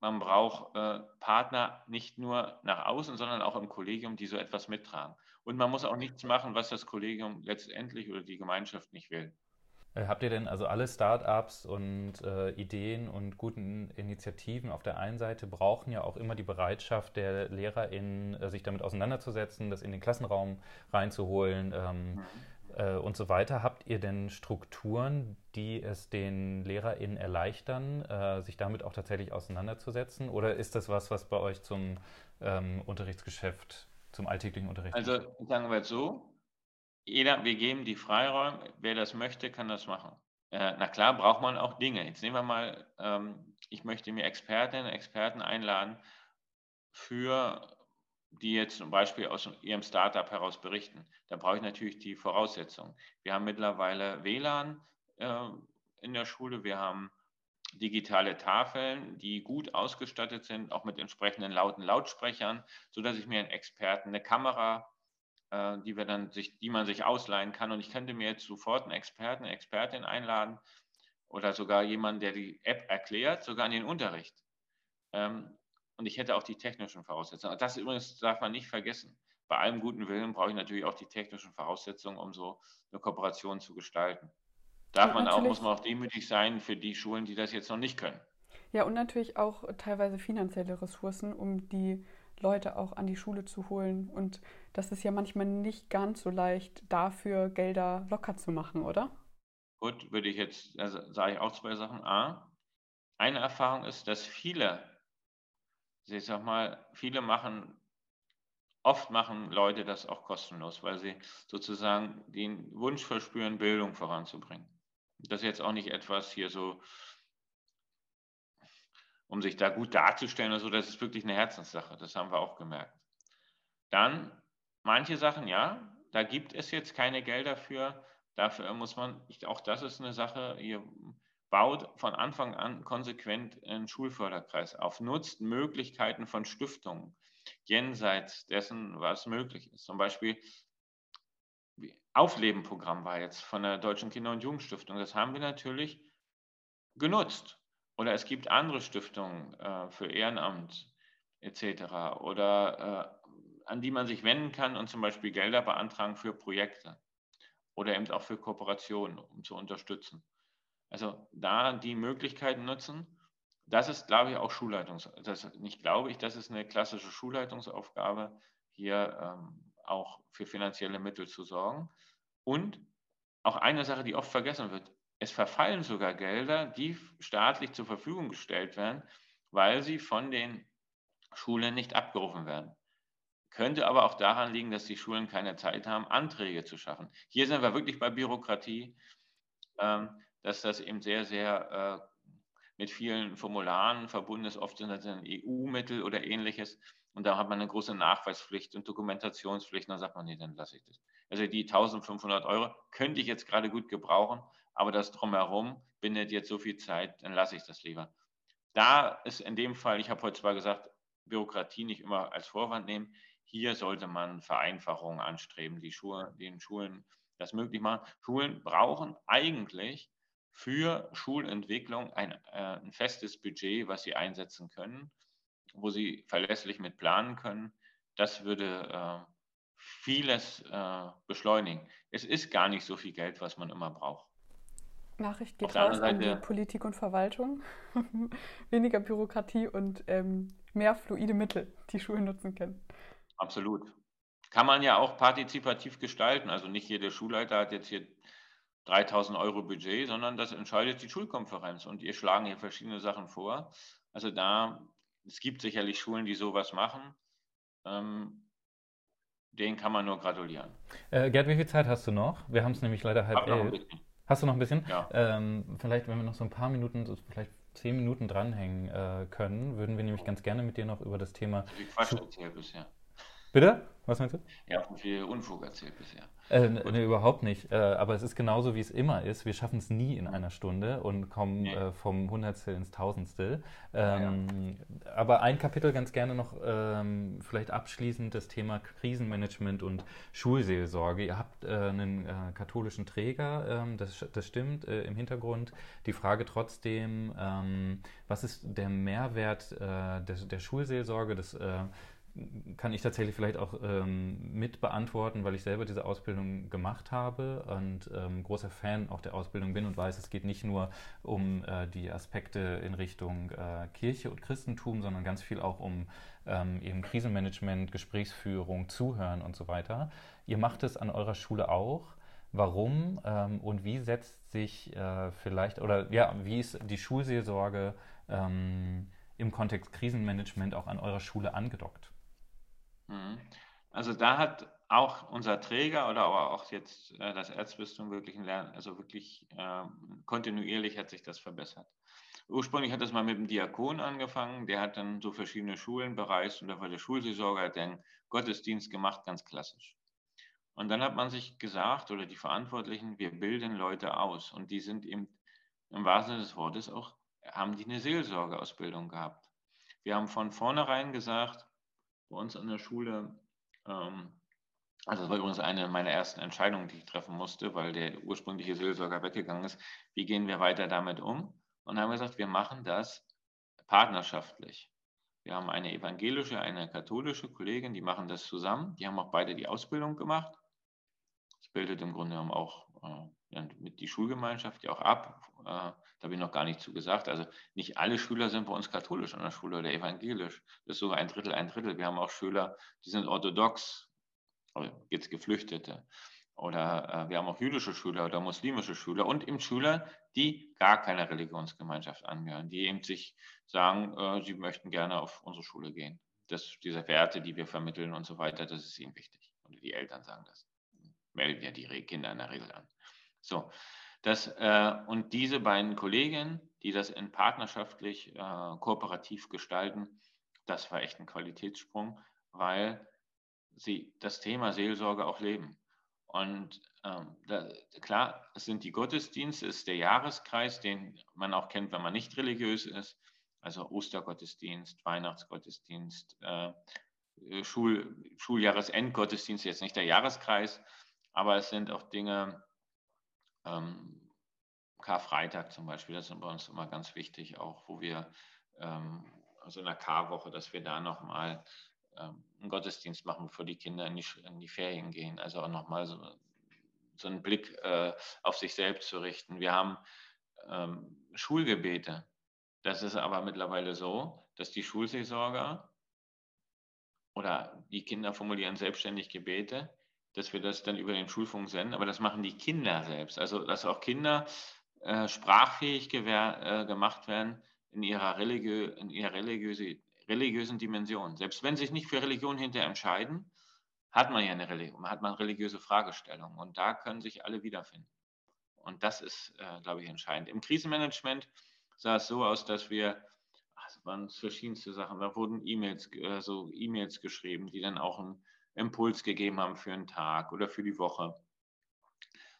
man braucht äh, Partner nicht nur nach außen, sondern auch im Kollegium, die so etwas mittragen. Und man muss auch nichts machen, was das Kollegium letztendlich oder die Gemeinschaft nicht will. Äh, habt ihr denn also alle Startups und äh, Ideen und guten Initiativen auf der einen Seite brauchen ja auch immer die Bereitschaft der LehrerInnen, äh, sich damit auseinanderzusetzen, das in den Klassenraum reinzuholen ähm, mhm. äh, und so weiter. Habt ihr denn Strukturen, die es den LehrerInnen erleichtern, äh, sich damit auch tatsächlich auseinanderzusetzen? Oder ist das was, was bei euch zum ähm, Unterrichtsgeschäft, zum alltäglichen Unterricht? Also sagen wir es so, jeder, wir geben die Freiräume, wer das möchte, kann das machen. Äh, na klar, braucht man auch Dinge. Jetzt nehmen wir mal, ähm, ich möchte mir Expertinnen, Experten einladen, für die jetzt zum Beispiel aus ihrem Startup heraus berichten. Da brauche ich natürlich die Voraussetzungen. Wir haben mittlerweile WLAN äh, in der Schule, wir haben digitale Tafeln, die gut ausgestattet sind, auch mit entsprechenden lauten Lautsprechern, sodass ich mir einen Experten, eine Kamera äh, die wir dann sich, die man sich ausleihen kann. Und ich könnte mir jetzt sofort einen Experten, eine Expertin einladen oder sogar jemanden, der die App erklärt, sogar in den Unterricht. Ähm, und ich hätte auch die technischen Voraussetzungen. Das übrigens darf man nicht vergessen. Bei allem guten Willen brauche ich natürlich auch die technischen Voraussetzungen, um so eine Kooperation zu gestalten. Darf man auch, muss man auch demütig sein für die Schulen, die das jetzt noch nicht können. Ja, und natürlich auch teilweise finanzielle Ressourcen, um die Leute auch an die Schule zu holen. Und das ist ja manchmal nicht ganz so leicht, dafür Gelder locker zu machen, oder? Gut, würde ich jetzt, also sage ich auch zwei Sachen. A, eine Erfahrung ist, dass viele, ich sag mal, viele machen, oft machen Leute das auch kostenlos, weil sie sozusagen den Wunsch verspüren, Bildung voranzubringen. Das ist jetzt auch nicht etwas hier so um sich da gut darzustellen oder so, das ist wirklich eine Herzenssache. Das haben wir auch gemerkt. Dann manche Sachen, ja, da gibt es jetzt keine Gelder für. Dafür muss man, auch das ist eine Sache, ihr baut von Anfang an konsequent einen Schulförderkreis auf, nutzt Möglichkeiten von Stiftungen jenseits dessen, was möglich ist. Zum Beispiel Auflebenprogramm war jetzt von der Deutschen Kinder- und Jugendstiftung. Das haben wir natürlich genutzt. Oder es gibt andere Stiftungen äh, für Ehrenamt etc. oder äh, an die man sich wenden kann und zum Beispiel Gelder beantragen für Projekte oder eben auch für Kooperationen, um zu unterstützen. Also da die Möglichkeiten nutzen, das ist, glaube ich, auch Schulleitungs, das nicht glaube ich, das ist eine klassische Schulleitungsaufgabe, hier ähm, auch für finanzielle Mittel zu sorgen. Und auch eine Sache, die oft vergessen wird, es verfallen sogar Gelder, die staatlich zur Verfügung gestellt werden, weil sie von den Schulen nicht abgerufen werden. Könnte aber auch daran liegen, dass die Schulen keine Zeit haben, Anträge zu schaffen. Hier sind wir wirklich bei Bürokratie, ähm, dass das eben sehr, sehr äh, mit vielen Formularen verbunden ist. Oft sind das EU-Mittel oder ähnliches. Und da hat man eine große Nachweispflicht und Dokumentationspflicht. Und dann sagt man, nee, dann lasse ich das. Also die 1500 Euro könnte ich jetzt gerade gut gebrauchen, aber das drumherum bindet jetzt so viel Zeit, dann lasse ich das lieber. Da ist in dem Fall, ich habe heute zwar gesagt, Bürokratie nicht immer als Vorwand nehmen. Hier sollte man Vereinfachungen anstreben, die Schulen, den Schulen das möglich machen. Schulen brauchen eigentlich für Schulentwicklung ein, äh, ein festes Budget, was sie einsetzen können wo sie verlässlich mit planen können. Das würde äh, vieles äh, beschleunigen. Es ist gar nicht so viel Geld, was man immer braucht. Nachricht geht raus an die Politik und Verwaltung. Weniger Bürokratie und ähm, mehr fluide Mittel, die Schulen nutzen können. Absolut. Kann man ja auch partizipativ gestalten. Also nicht jeder Schulleiter hat jetzt hier 3000 Euro Budget, sondern das entscheidet die Schulkonferenz und ihr schlagen hier verschiedene Sachen vor. Also da es gibt sicherlich Schulen, die sowas machen. Ähm, denen kann man nur gratulieren. Äh, Gerd, wie viel Zeit hast du noch? Wir haben es nämlich leider halb elf. Hast du noch ein bisschen? Ja. Ähm, vielleicht, wenn wir noch so ein paar Minuten, so vielleicht zehn Minuten dranhängen äh, können, würden wir nämlich ganz gerne mit dir noch über das Thema. Wie Quatsch erzählt bisher. Bitte? Was meinst du? Ja, viel Unfug erzählt bisher. Äh, ne, überhaupt nicht. Äh, aber es ist genauso, wie es immer ist. Wir schaffen es nie in einer Stunde und kommen nee. äh, vom Hundertstel ins Tausendstel. Ähm, ja. Aber ein Kapitel ganz gerne noch, ähm, vielleicht abschließend, das Thema Krisenmanagement und Schulseelsorge. Ihr habt äh, einen äh, katholischen Träger, ähm, das, das stimmt, äh, im Hintergrund. Die Frage trotzdem, ähm, was ist der Mehrwert der, der, Schulseelsorge, des kann ich tatsächlich vielleicht auch ähm, mit beantworten, weil ich selber diese Ausbildung gemacht habe und ähm, großer Fan auch der Ausbildung bin und weiß, es geht nicht nur um äh, die Aspekte in Richtung äh, Kirche und Christentum, sondern ganz viel auch um ähm, eben Krisenmanagement, Gesprächsführung, Zuhören und so weiter. Ihr macht es an eurer Schule auch. Warum ähm, und wie setzt sich äh, vielleicht oder ja, wie ist die Schulseelsorge ähm, im Kontext Krisenmanagement auch an eurer Schule angedockt? Mhm. Also da hat auch unser Träger oder aber auch jetzt äh, das Erzbistum wirklich Lernen, also wirklich äh, kontinuierlich hat sich das verbessert. Ursprünglich hat das mal mit dem Diakon angefangen, der hat dann so verschiedene Schulen bereist und da war der Schulseelsorger, hat den Gottesdienst gemacht, ganz klassisch. Und dann hat man sich gesagt, oder die Verantwortlichen, wir bilden Leute aus und die sind eben im wahrsten Sinne des Wortes auch, haben die eine Seelsorgeausbildung gehabt. Wir haben von vornherein gesagt, bei uns an der Schule, ähm, also das war übrigens eine meiner ersten Entscheidungen, die ich treffen musste, weil der ursprüngliche Seelsorger weggegangen ist. Wie gehen wir weiter damit um? Und haben gesagt, wir machen das partnerschaftlich. Wir haben eine evangelische, eine katholische Kollegin, die machen das zusammen. Die haben auch beide die Ausbildung gemacht. Das bildet im Grunde genommen auch äh, mit die Schulgemeinschaft ja auch ab. Äh, da habe ich noch gar nicht zu gesagt. Also nicht alle Schüler sind bei uns katholisch an der Schule oder evangelisch. Das ist sogar ein Drittel, ein Drittel. Wir haben auch Schüler, die sind orthodox, jetzt Geflüchtete. Oder äh, wir haben auch jüdische Schüler oder muslimische Schüler und eben Schüler, die gar keiner Religionsgemeinschaft angehören, die eben sich sagen, äh, sie möchten gerne auf unsere Schule gehen. Das, diese Werte, die wir vermitteln und so weiter, das ist ihnen wichtig. Und die Eltern sagen das melden ja die Kinder in der Regel an. So, das, äh, und diese beiden Kolleginnen, die das in partnerschaftlich äh, kooperativ gestalten, das war echt ein Qualitätssprung, weil sie das Thema Seelsorge auch leben. Und ähm, da, klar, es sind die Gottesdienste, es ist der Jahreskreis, den man auch kennt, wenn man nicht religiös ist. Also Ostergottesdienst, Weihnachtsgottesdienst, äh, Schul, Schuljahresendgottesdienst, jetzt nicht der Jahreskreis, aber es sind auch Dinge, ähm, Karfreitag zum Beispiel, das ist bei uns immer ganz wichtig, auch wo wir, ähm, also in der Karwoche, dass wir da nochmal ähm, einen Gottesdienst machen, bevor die Kinder in die, in die Ferien gehen. Also auch nochmal so, so einen Blick äh, auf sich selbst zu richten. Wir haben ähm, Schulgebete. Das ist aber mittlerweile so, dass die Schulseelsorger oder die Kinder formulieren selbstständig Gebete, dass wir das dann über den Schulfunk senden, aber das machen die Kinder selbst. Also, dass auch Kinder äh, sprachfähig äh, gemacht werden in ihrer, religiö in ihrer religiöse, religiösen Dimension. Selbst wenn sie sich nicht für Religion hinterher entscheiden, hat man ja eine Religion, hat man religiöse Fragestellungen und da können sich alle wiederfinden. Und das ist, äh, glaube ich, entscheidend. Im Krisenmanagement sah es so aus, dass wir, es waren verschiedenste Sachen, da wurden E-Mails, also E-Mails geschrieben, die dann auch einen Impuls gegeben haben für einen Tag oder für die Woche.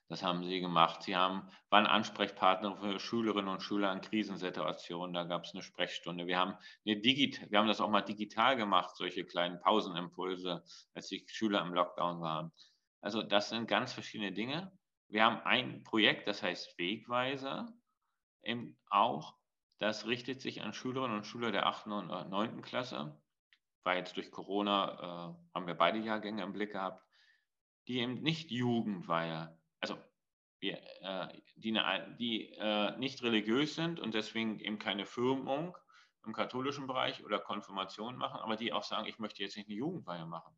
Das haben sie gemacht. Sie haben, waren Ansprechpartner für Schülerinnen und Schüler in Krisensituationen. Da gab es eine Sprechstunde. Wir haben, eine Digit wir haben das auch mal digital gemacht, solche kleinen Pausenimpulse, als die Schüler im Lockdown waren. Also das sind ganz verschiedene Dinge. Wir haben ein Projekt, das heißt Wegweiser, eben auch. Das richtet sich an Schülerinnen und Schüler der 8. und 9. Klasse. War jetzt durch Corona, äh, haben wir beide Jahrgänge im Blick gehabt, die eben nicht Jugendweihe also wir, äh, die, ne, die äh, nicht religiös sind und deswegen eben keine Firmung im katholischen Bereich oder Konfirmation machen, aber die auch sagen, ich möchte jetzt nicht eine Jugendweihe machen,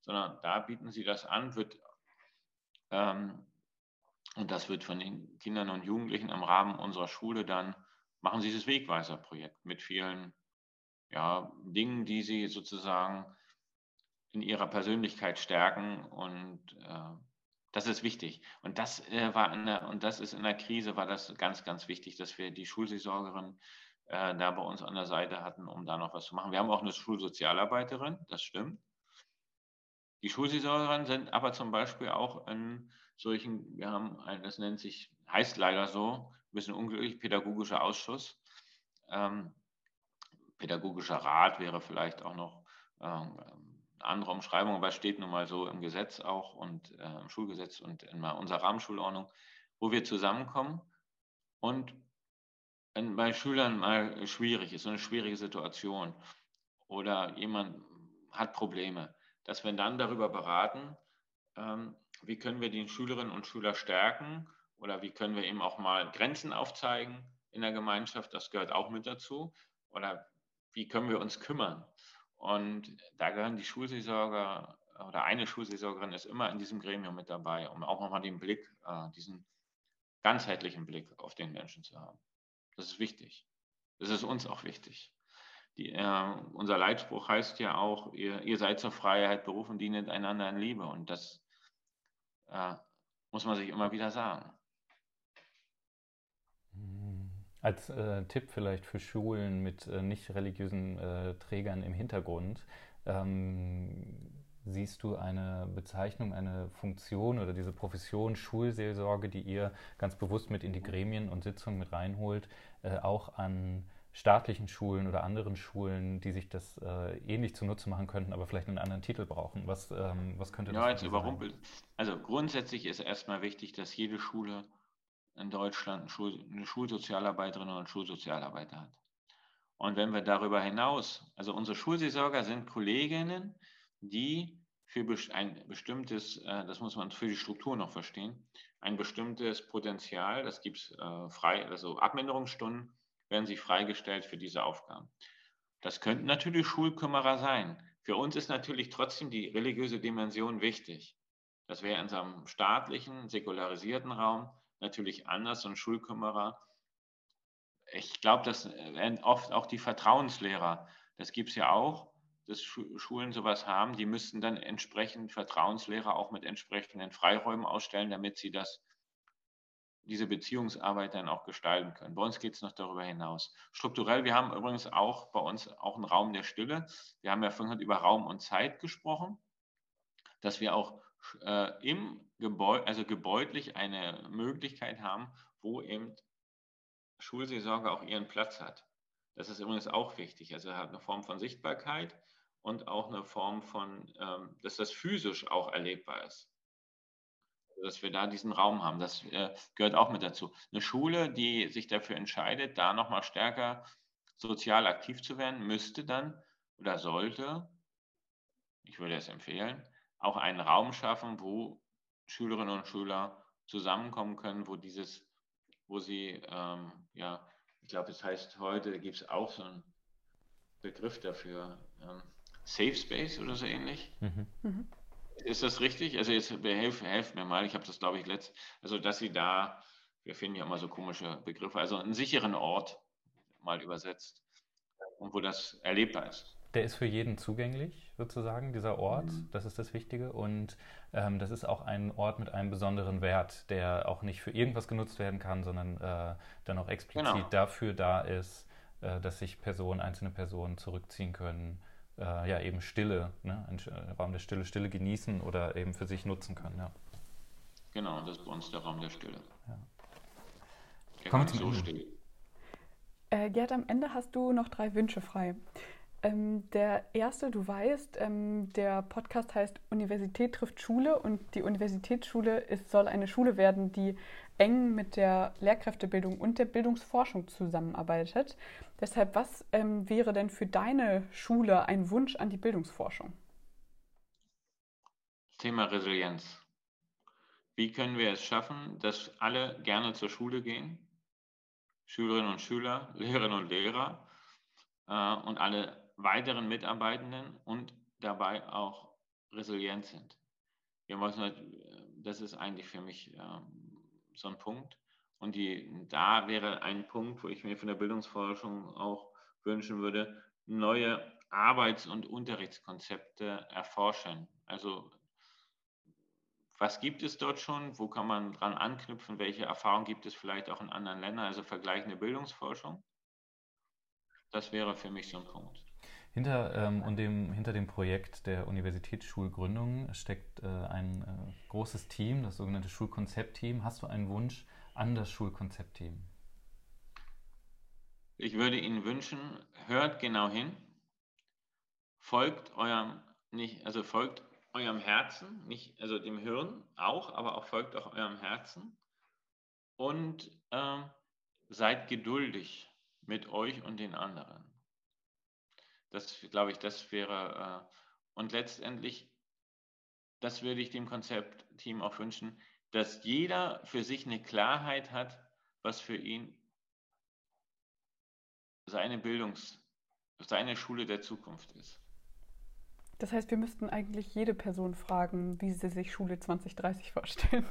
sondern da bieten sie das an, wird ähm, und das wird von den Kindern und Jugendlichen im Rahmen unserer Schule dann, machen sie dieses Wegweiserprojekt mit vielen ja, Dingen, die sie sozusagen in ihrer Persönlichkeit stärken und äh, das ist wichtig. Und das äh, war der, und das ist in der Krise war das ganz, ganz wichtig, dass wir die Schulseelsorgerin äh, da bei uns an der Seite hatten, um da noch was zu machen. Wir haben auch eine Schulsozialarbeiterin, das stimmt. Die Schulseelsorgerinnen sind aber zum Beispiel auch in solchen, wir haben, ein, das nennt sich, heißt leider so, ein bisschen unglücklich, pädagogischer Ausschuss. Ähm, pädagogischer Rat wäre vielleicht auch noch ähm, andere Umschreibung, aber steht nun mal so im Gesetz auch und äh, im Schulgesetz und in unserer Rahmenschulordnung, wo wir zusammenkommen und wenn bei Schülern mal schwierig ist, so eine schwierige Situation oder jemand hat Probleme, dass wir dann darüber beraten, ähm, wie können wir die Schülerinnen und Schüler stärken oder wie können wir eben auch mal Grenzen aufzeigen in der Gemeinschaft, das gehört auch mit dazu, oder wie können wir uns kümmern. Und da gehören die Schulseelsorger oder eine Schulseelsorgerin ist immer in diesem Gremium mit dabei, um auch nochmal den Blick, äh, diesen ganzheitlichen Blick auf den Menschen zu haben. Das ist wichtig. Das ist uns auch wichtig. Die, äh, unser Leitspruch heißt ja auch, ihr, ihr, seid zur Freiheit berufen, dienet einander in Liebe. Und das äh, muss man sich immer wieder sagen. Als äh, Tipp vielleicht für Schulen mit äh, nicht religiösen äh, Trägern im Hintergrund, ähm, siehst du eine Bezeichnung, eine Funktion oder diese Profession Schulseelsorge, die ihr ganz bewusst mit in die Gremien und Sitzungen mit reinholt, äh, auch an staatlichen Schulen oder anderen Schulen, die sich das äh, ähnlich zunutze machen könnten, aber vielleicht einen anderen Titel brauchen? Was, ähm, was könnte das Ja, jetzt überrumpelt. Also grundsätzlich ist erstmal wichtig, dass jede Schule in Deutschland eine Schulsozialarbeiterin oder einen Schulsozialarbeiter hat. Und wenn wir darüber hinaus, also unsere Schulseelsorger sind Kolleginnen, die für ein bestimmtes, äh, das muss man für die Struktur noch verstehen, ein bestimmtes Potenzial, das gibt es äh, frei, also Abminderungsstunden werden sie freigestellt für diese Aufgaben. Das könnten natürlich Schulkümmerer sein. Für uns ist natürlich trotzdem die religiöse Dimension wichtig. Das wäre in unserem staatlichen, säkularisierten Raum natürlich anders, ein Schulkümmerer. Ich glaube, das werden oft auch die Vertrauenslehrer, das gibt es ja auch, dass Schulen sowas haben, die müssten dann entsprechend Vertrauenslehrer auch mit entsprechenden Freiräumen ausstellen, damit sie das, diese Beziehungsarbeit dann auch gestalten können. Bei uns geht es noch darüber hinaus. Strukturell, wir haben übrigens auch bei uns auch einen Raum der Stille. Wir haben ja vorhin über Raum und Zeit gesprochen, dass wir auch äh, im Gebäude, also gebäudlich eine Möglichkeit haben, wo eben Schulseelsorge auch ihren Platz hat. Das ist übrigens auch wichtig. Also hat eine Form von Sichtbarkeit und auch eine Form von, ähm, dass das physisch auch erlebbar ist. Also, dass wir da diesen Raum haben, das äh, gehört auch mit dazu. Eine Schule, die sich dafür entscheidet, da nochmal stärker sozial aktiv zu werden, müsste dann oder sollte, ich würde es empfehlen, auch einen Raum schaffen, wo Schülerinnen und Schüler zusammenkommen können, wo dieses, wo sie, ähm, ja, ich glaube, es heißt heute, gibt es auch so einen Begriff dafür, ähm, Safe Space oder so ähnlich. Mhm. Mhm. Ist das richtig? Also jetzt helft, helft mir mal, ich habe das glaube ich letzt, also dass sie da, wir finden ja immer so komische Begriffe, also einen sicheren Ort mal übersetzt und wo das erlebbar ist. Der ist für jeden zugänglich, sozusagen, dieser Ort. Mhm. Das ist das Wichtige. Und ähm, das ist auch ein Ort mit einem besonderen Wert, der auch nicht für irgendwas genutzt werden kann, sondern äh, dann auch explizit genau. dafür da ist, äh, dass sich Personen, einzelne Personen zurückziehen können. Äh, ja, eben Stille, ne? einen Raum der Stille, Stille genießen oder eben für sich nutzen können. Ja. Genau, das ist bei uns der Raum der Stille. Ja. Der Kommen wir zum so still. Äh, Gerd, am Ende hast du noch drei Wünsche frei. Ähm, der erste, du weißt, ähm, der Podcast heißt Universität trifft Schule und die Universitätsschule ist, soll eine Schule werden, die eng mit der Lehrkräftebildung und der Bildungsforschung zusammenarbeitet. Deshalb, was ähm, wäre denn für deine Schule ein Wunsch an die Bildungsforschung? Thema Resilienz. Wie können wir es schaffen, dass alle gerne zur Schule gehen? Schülerinnen und Schüler, Lehrerinnen und Lehrer äh, und alle weiteren Mitarbeitenden und dabei auch resilient sind. Wir müssen, halt, das ist eigentlich für mich ähm, so ein Punkt. Und die, da wäre ein Punkt, wo ich mir von der Bildungsforschung auch wünschen würde, neue Arbeits- und Unterrichtskonzepte erforschen. Also was gibt es dort schon? Wo kann man dran anknüpfen? Welche Erfahrungen gibt es vielleicht auch in anderen Ländern? Also vergleichende Bildungsforschung. Das wäre für mich so ein Punkt. Hinter, ähm, und dem, hinter dem Projekt der Universitätsschulgründung steckt äh, ein äh, großes Team, das sogenannte Schulkonzeptteam. Hast du einen Wunsch an das Schulkonzeptteam? Ich würde Ihnen wünschen, hört genau hin, folgt eurem nicht, also folgt eurem Herzen, nicht, also dem Hirn auch, aber auch folgt auch eurem Herzen und äh, seid geduldig mit euch und den anderen. Das glaube ich, das wäre, äh, und letztendlich, das würde ich dem Konzeptteam auch wünschen, dass jeder für sich eine Klarheit hat, was für ihn seine Bildungs-, seine Schule der Zukunft ist. Das heißt, wir müssten eigentlich jede Person fragen, wie sie sich Schule 2030 vorstellen.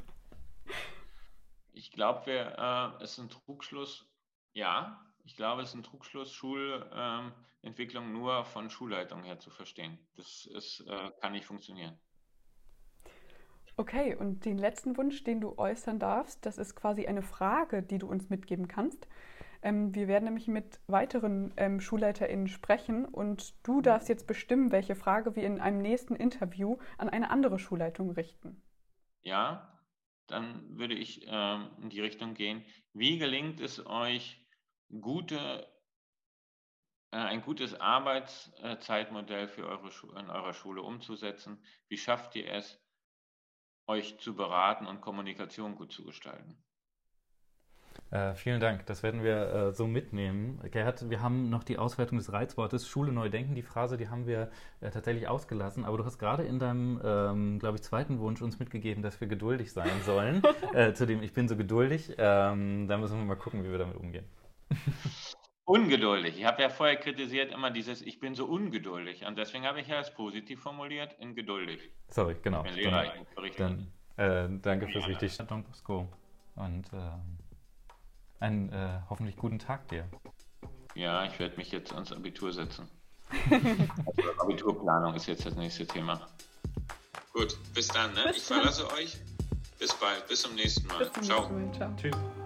Ich glaube, äh, es ist ein Trugschluss, ja, ich glaube, es ist ein Trugschluss, Schulentwicklung ähm, nur von Schulleitung her zu verstehen. Das ist, äh, kann nicht funktionieren. Okay, und den letzten Wunsch, den du äußern darfst, das ist quasi eine Frage, die du uns mitgeben kannst. Ähm, wir werden nämlich mit weiteren ähm, SchulleiterInnen sprechen und du darfst jetzt bestimmen, welche Frage wir in einem nächsten Interview an eine andere Schulleitung richten. Ja, dann würde ich ähm, in die Richtung gehen. Wie gelingt es euch, gute, äh, ein gutes Arbeitszeitmodell für eure in eurer Schule umzusetzen? Wie schafft ihr es, euch zu beraten und Kommunikation gut zu gestalten? Äh, vielen Dank, das werden wir äh, so mitnehmen. Gerhard, wir haben noch die Auswertung des Reizwortes Schule neu denken. Die Phrase, die haben wir äh, tatsächlich ausgelassen, aber du hast gerade in deinem, ähm, glaube ich, zweiten Wunsch uns mitgegeben, dass wir geduldig sein sollen. Äh, zu dem ich bin so geduldig. Ähm, da müssen wir mal gucken, wie wir damit umgehen. Ungeduldig. Ich habe ja vorher kritisiert immer dieses, ich bin so ungeduldig. Und deswegen habe ich ja es positiv formuliert in geduldig. Sorry, genau. Dann, dann äh, danke fürs richtig Don Bosco. Und äh, einen äh, hoffentlich guten Tag dir. Ja, ich werde mich jetzt ans Abitur setzen. also Abiturplanung ist jetzt das nächste Thema. Gut, bis dann. Ne? Bis ich verlasse euch. Bis bald. Bis zum nächsten Mal. Bis zum Ciao. Nächsten Mal. Ciao. Tschüss.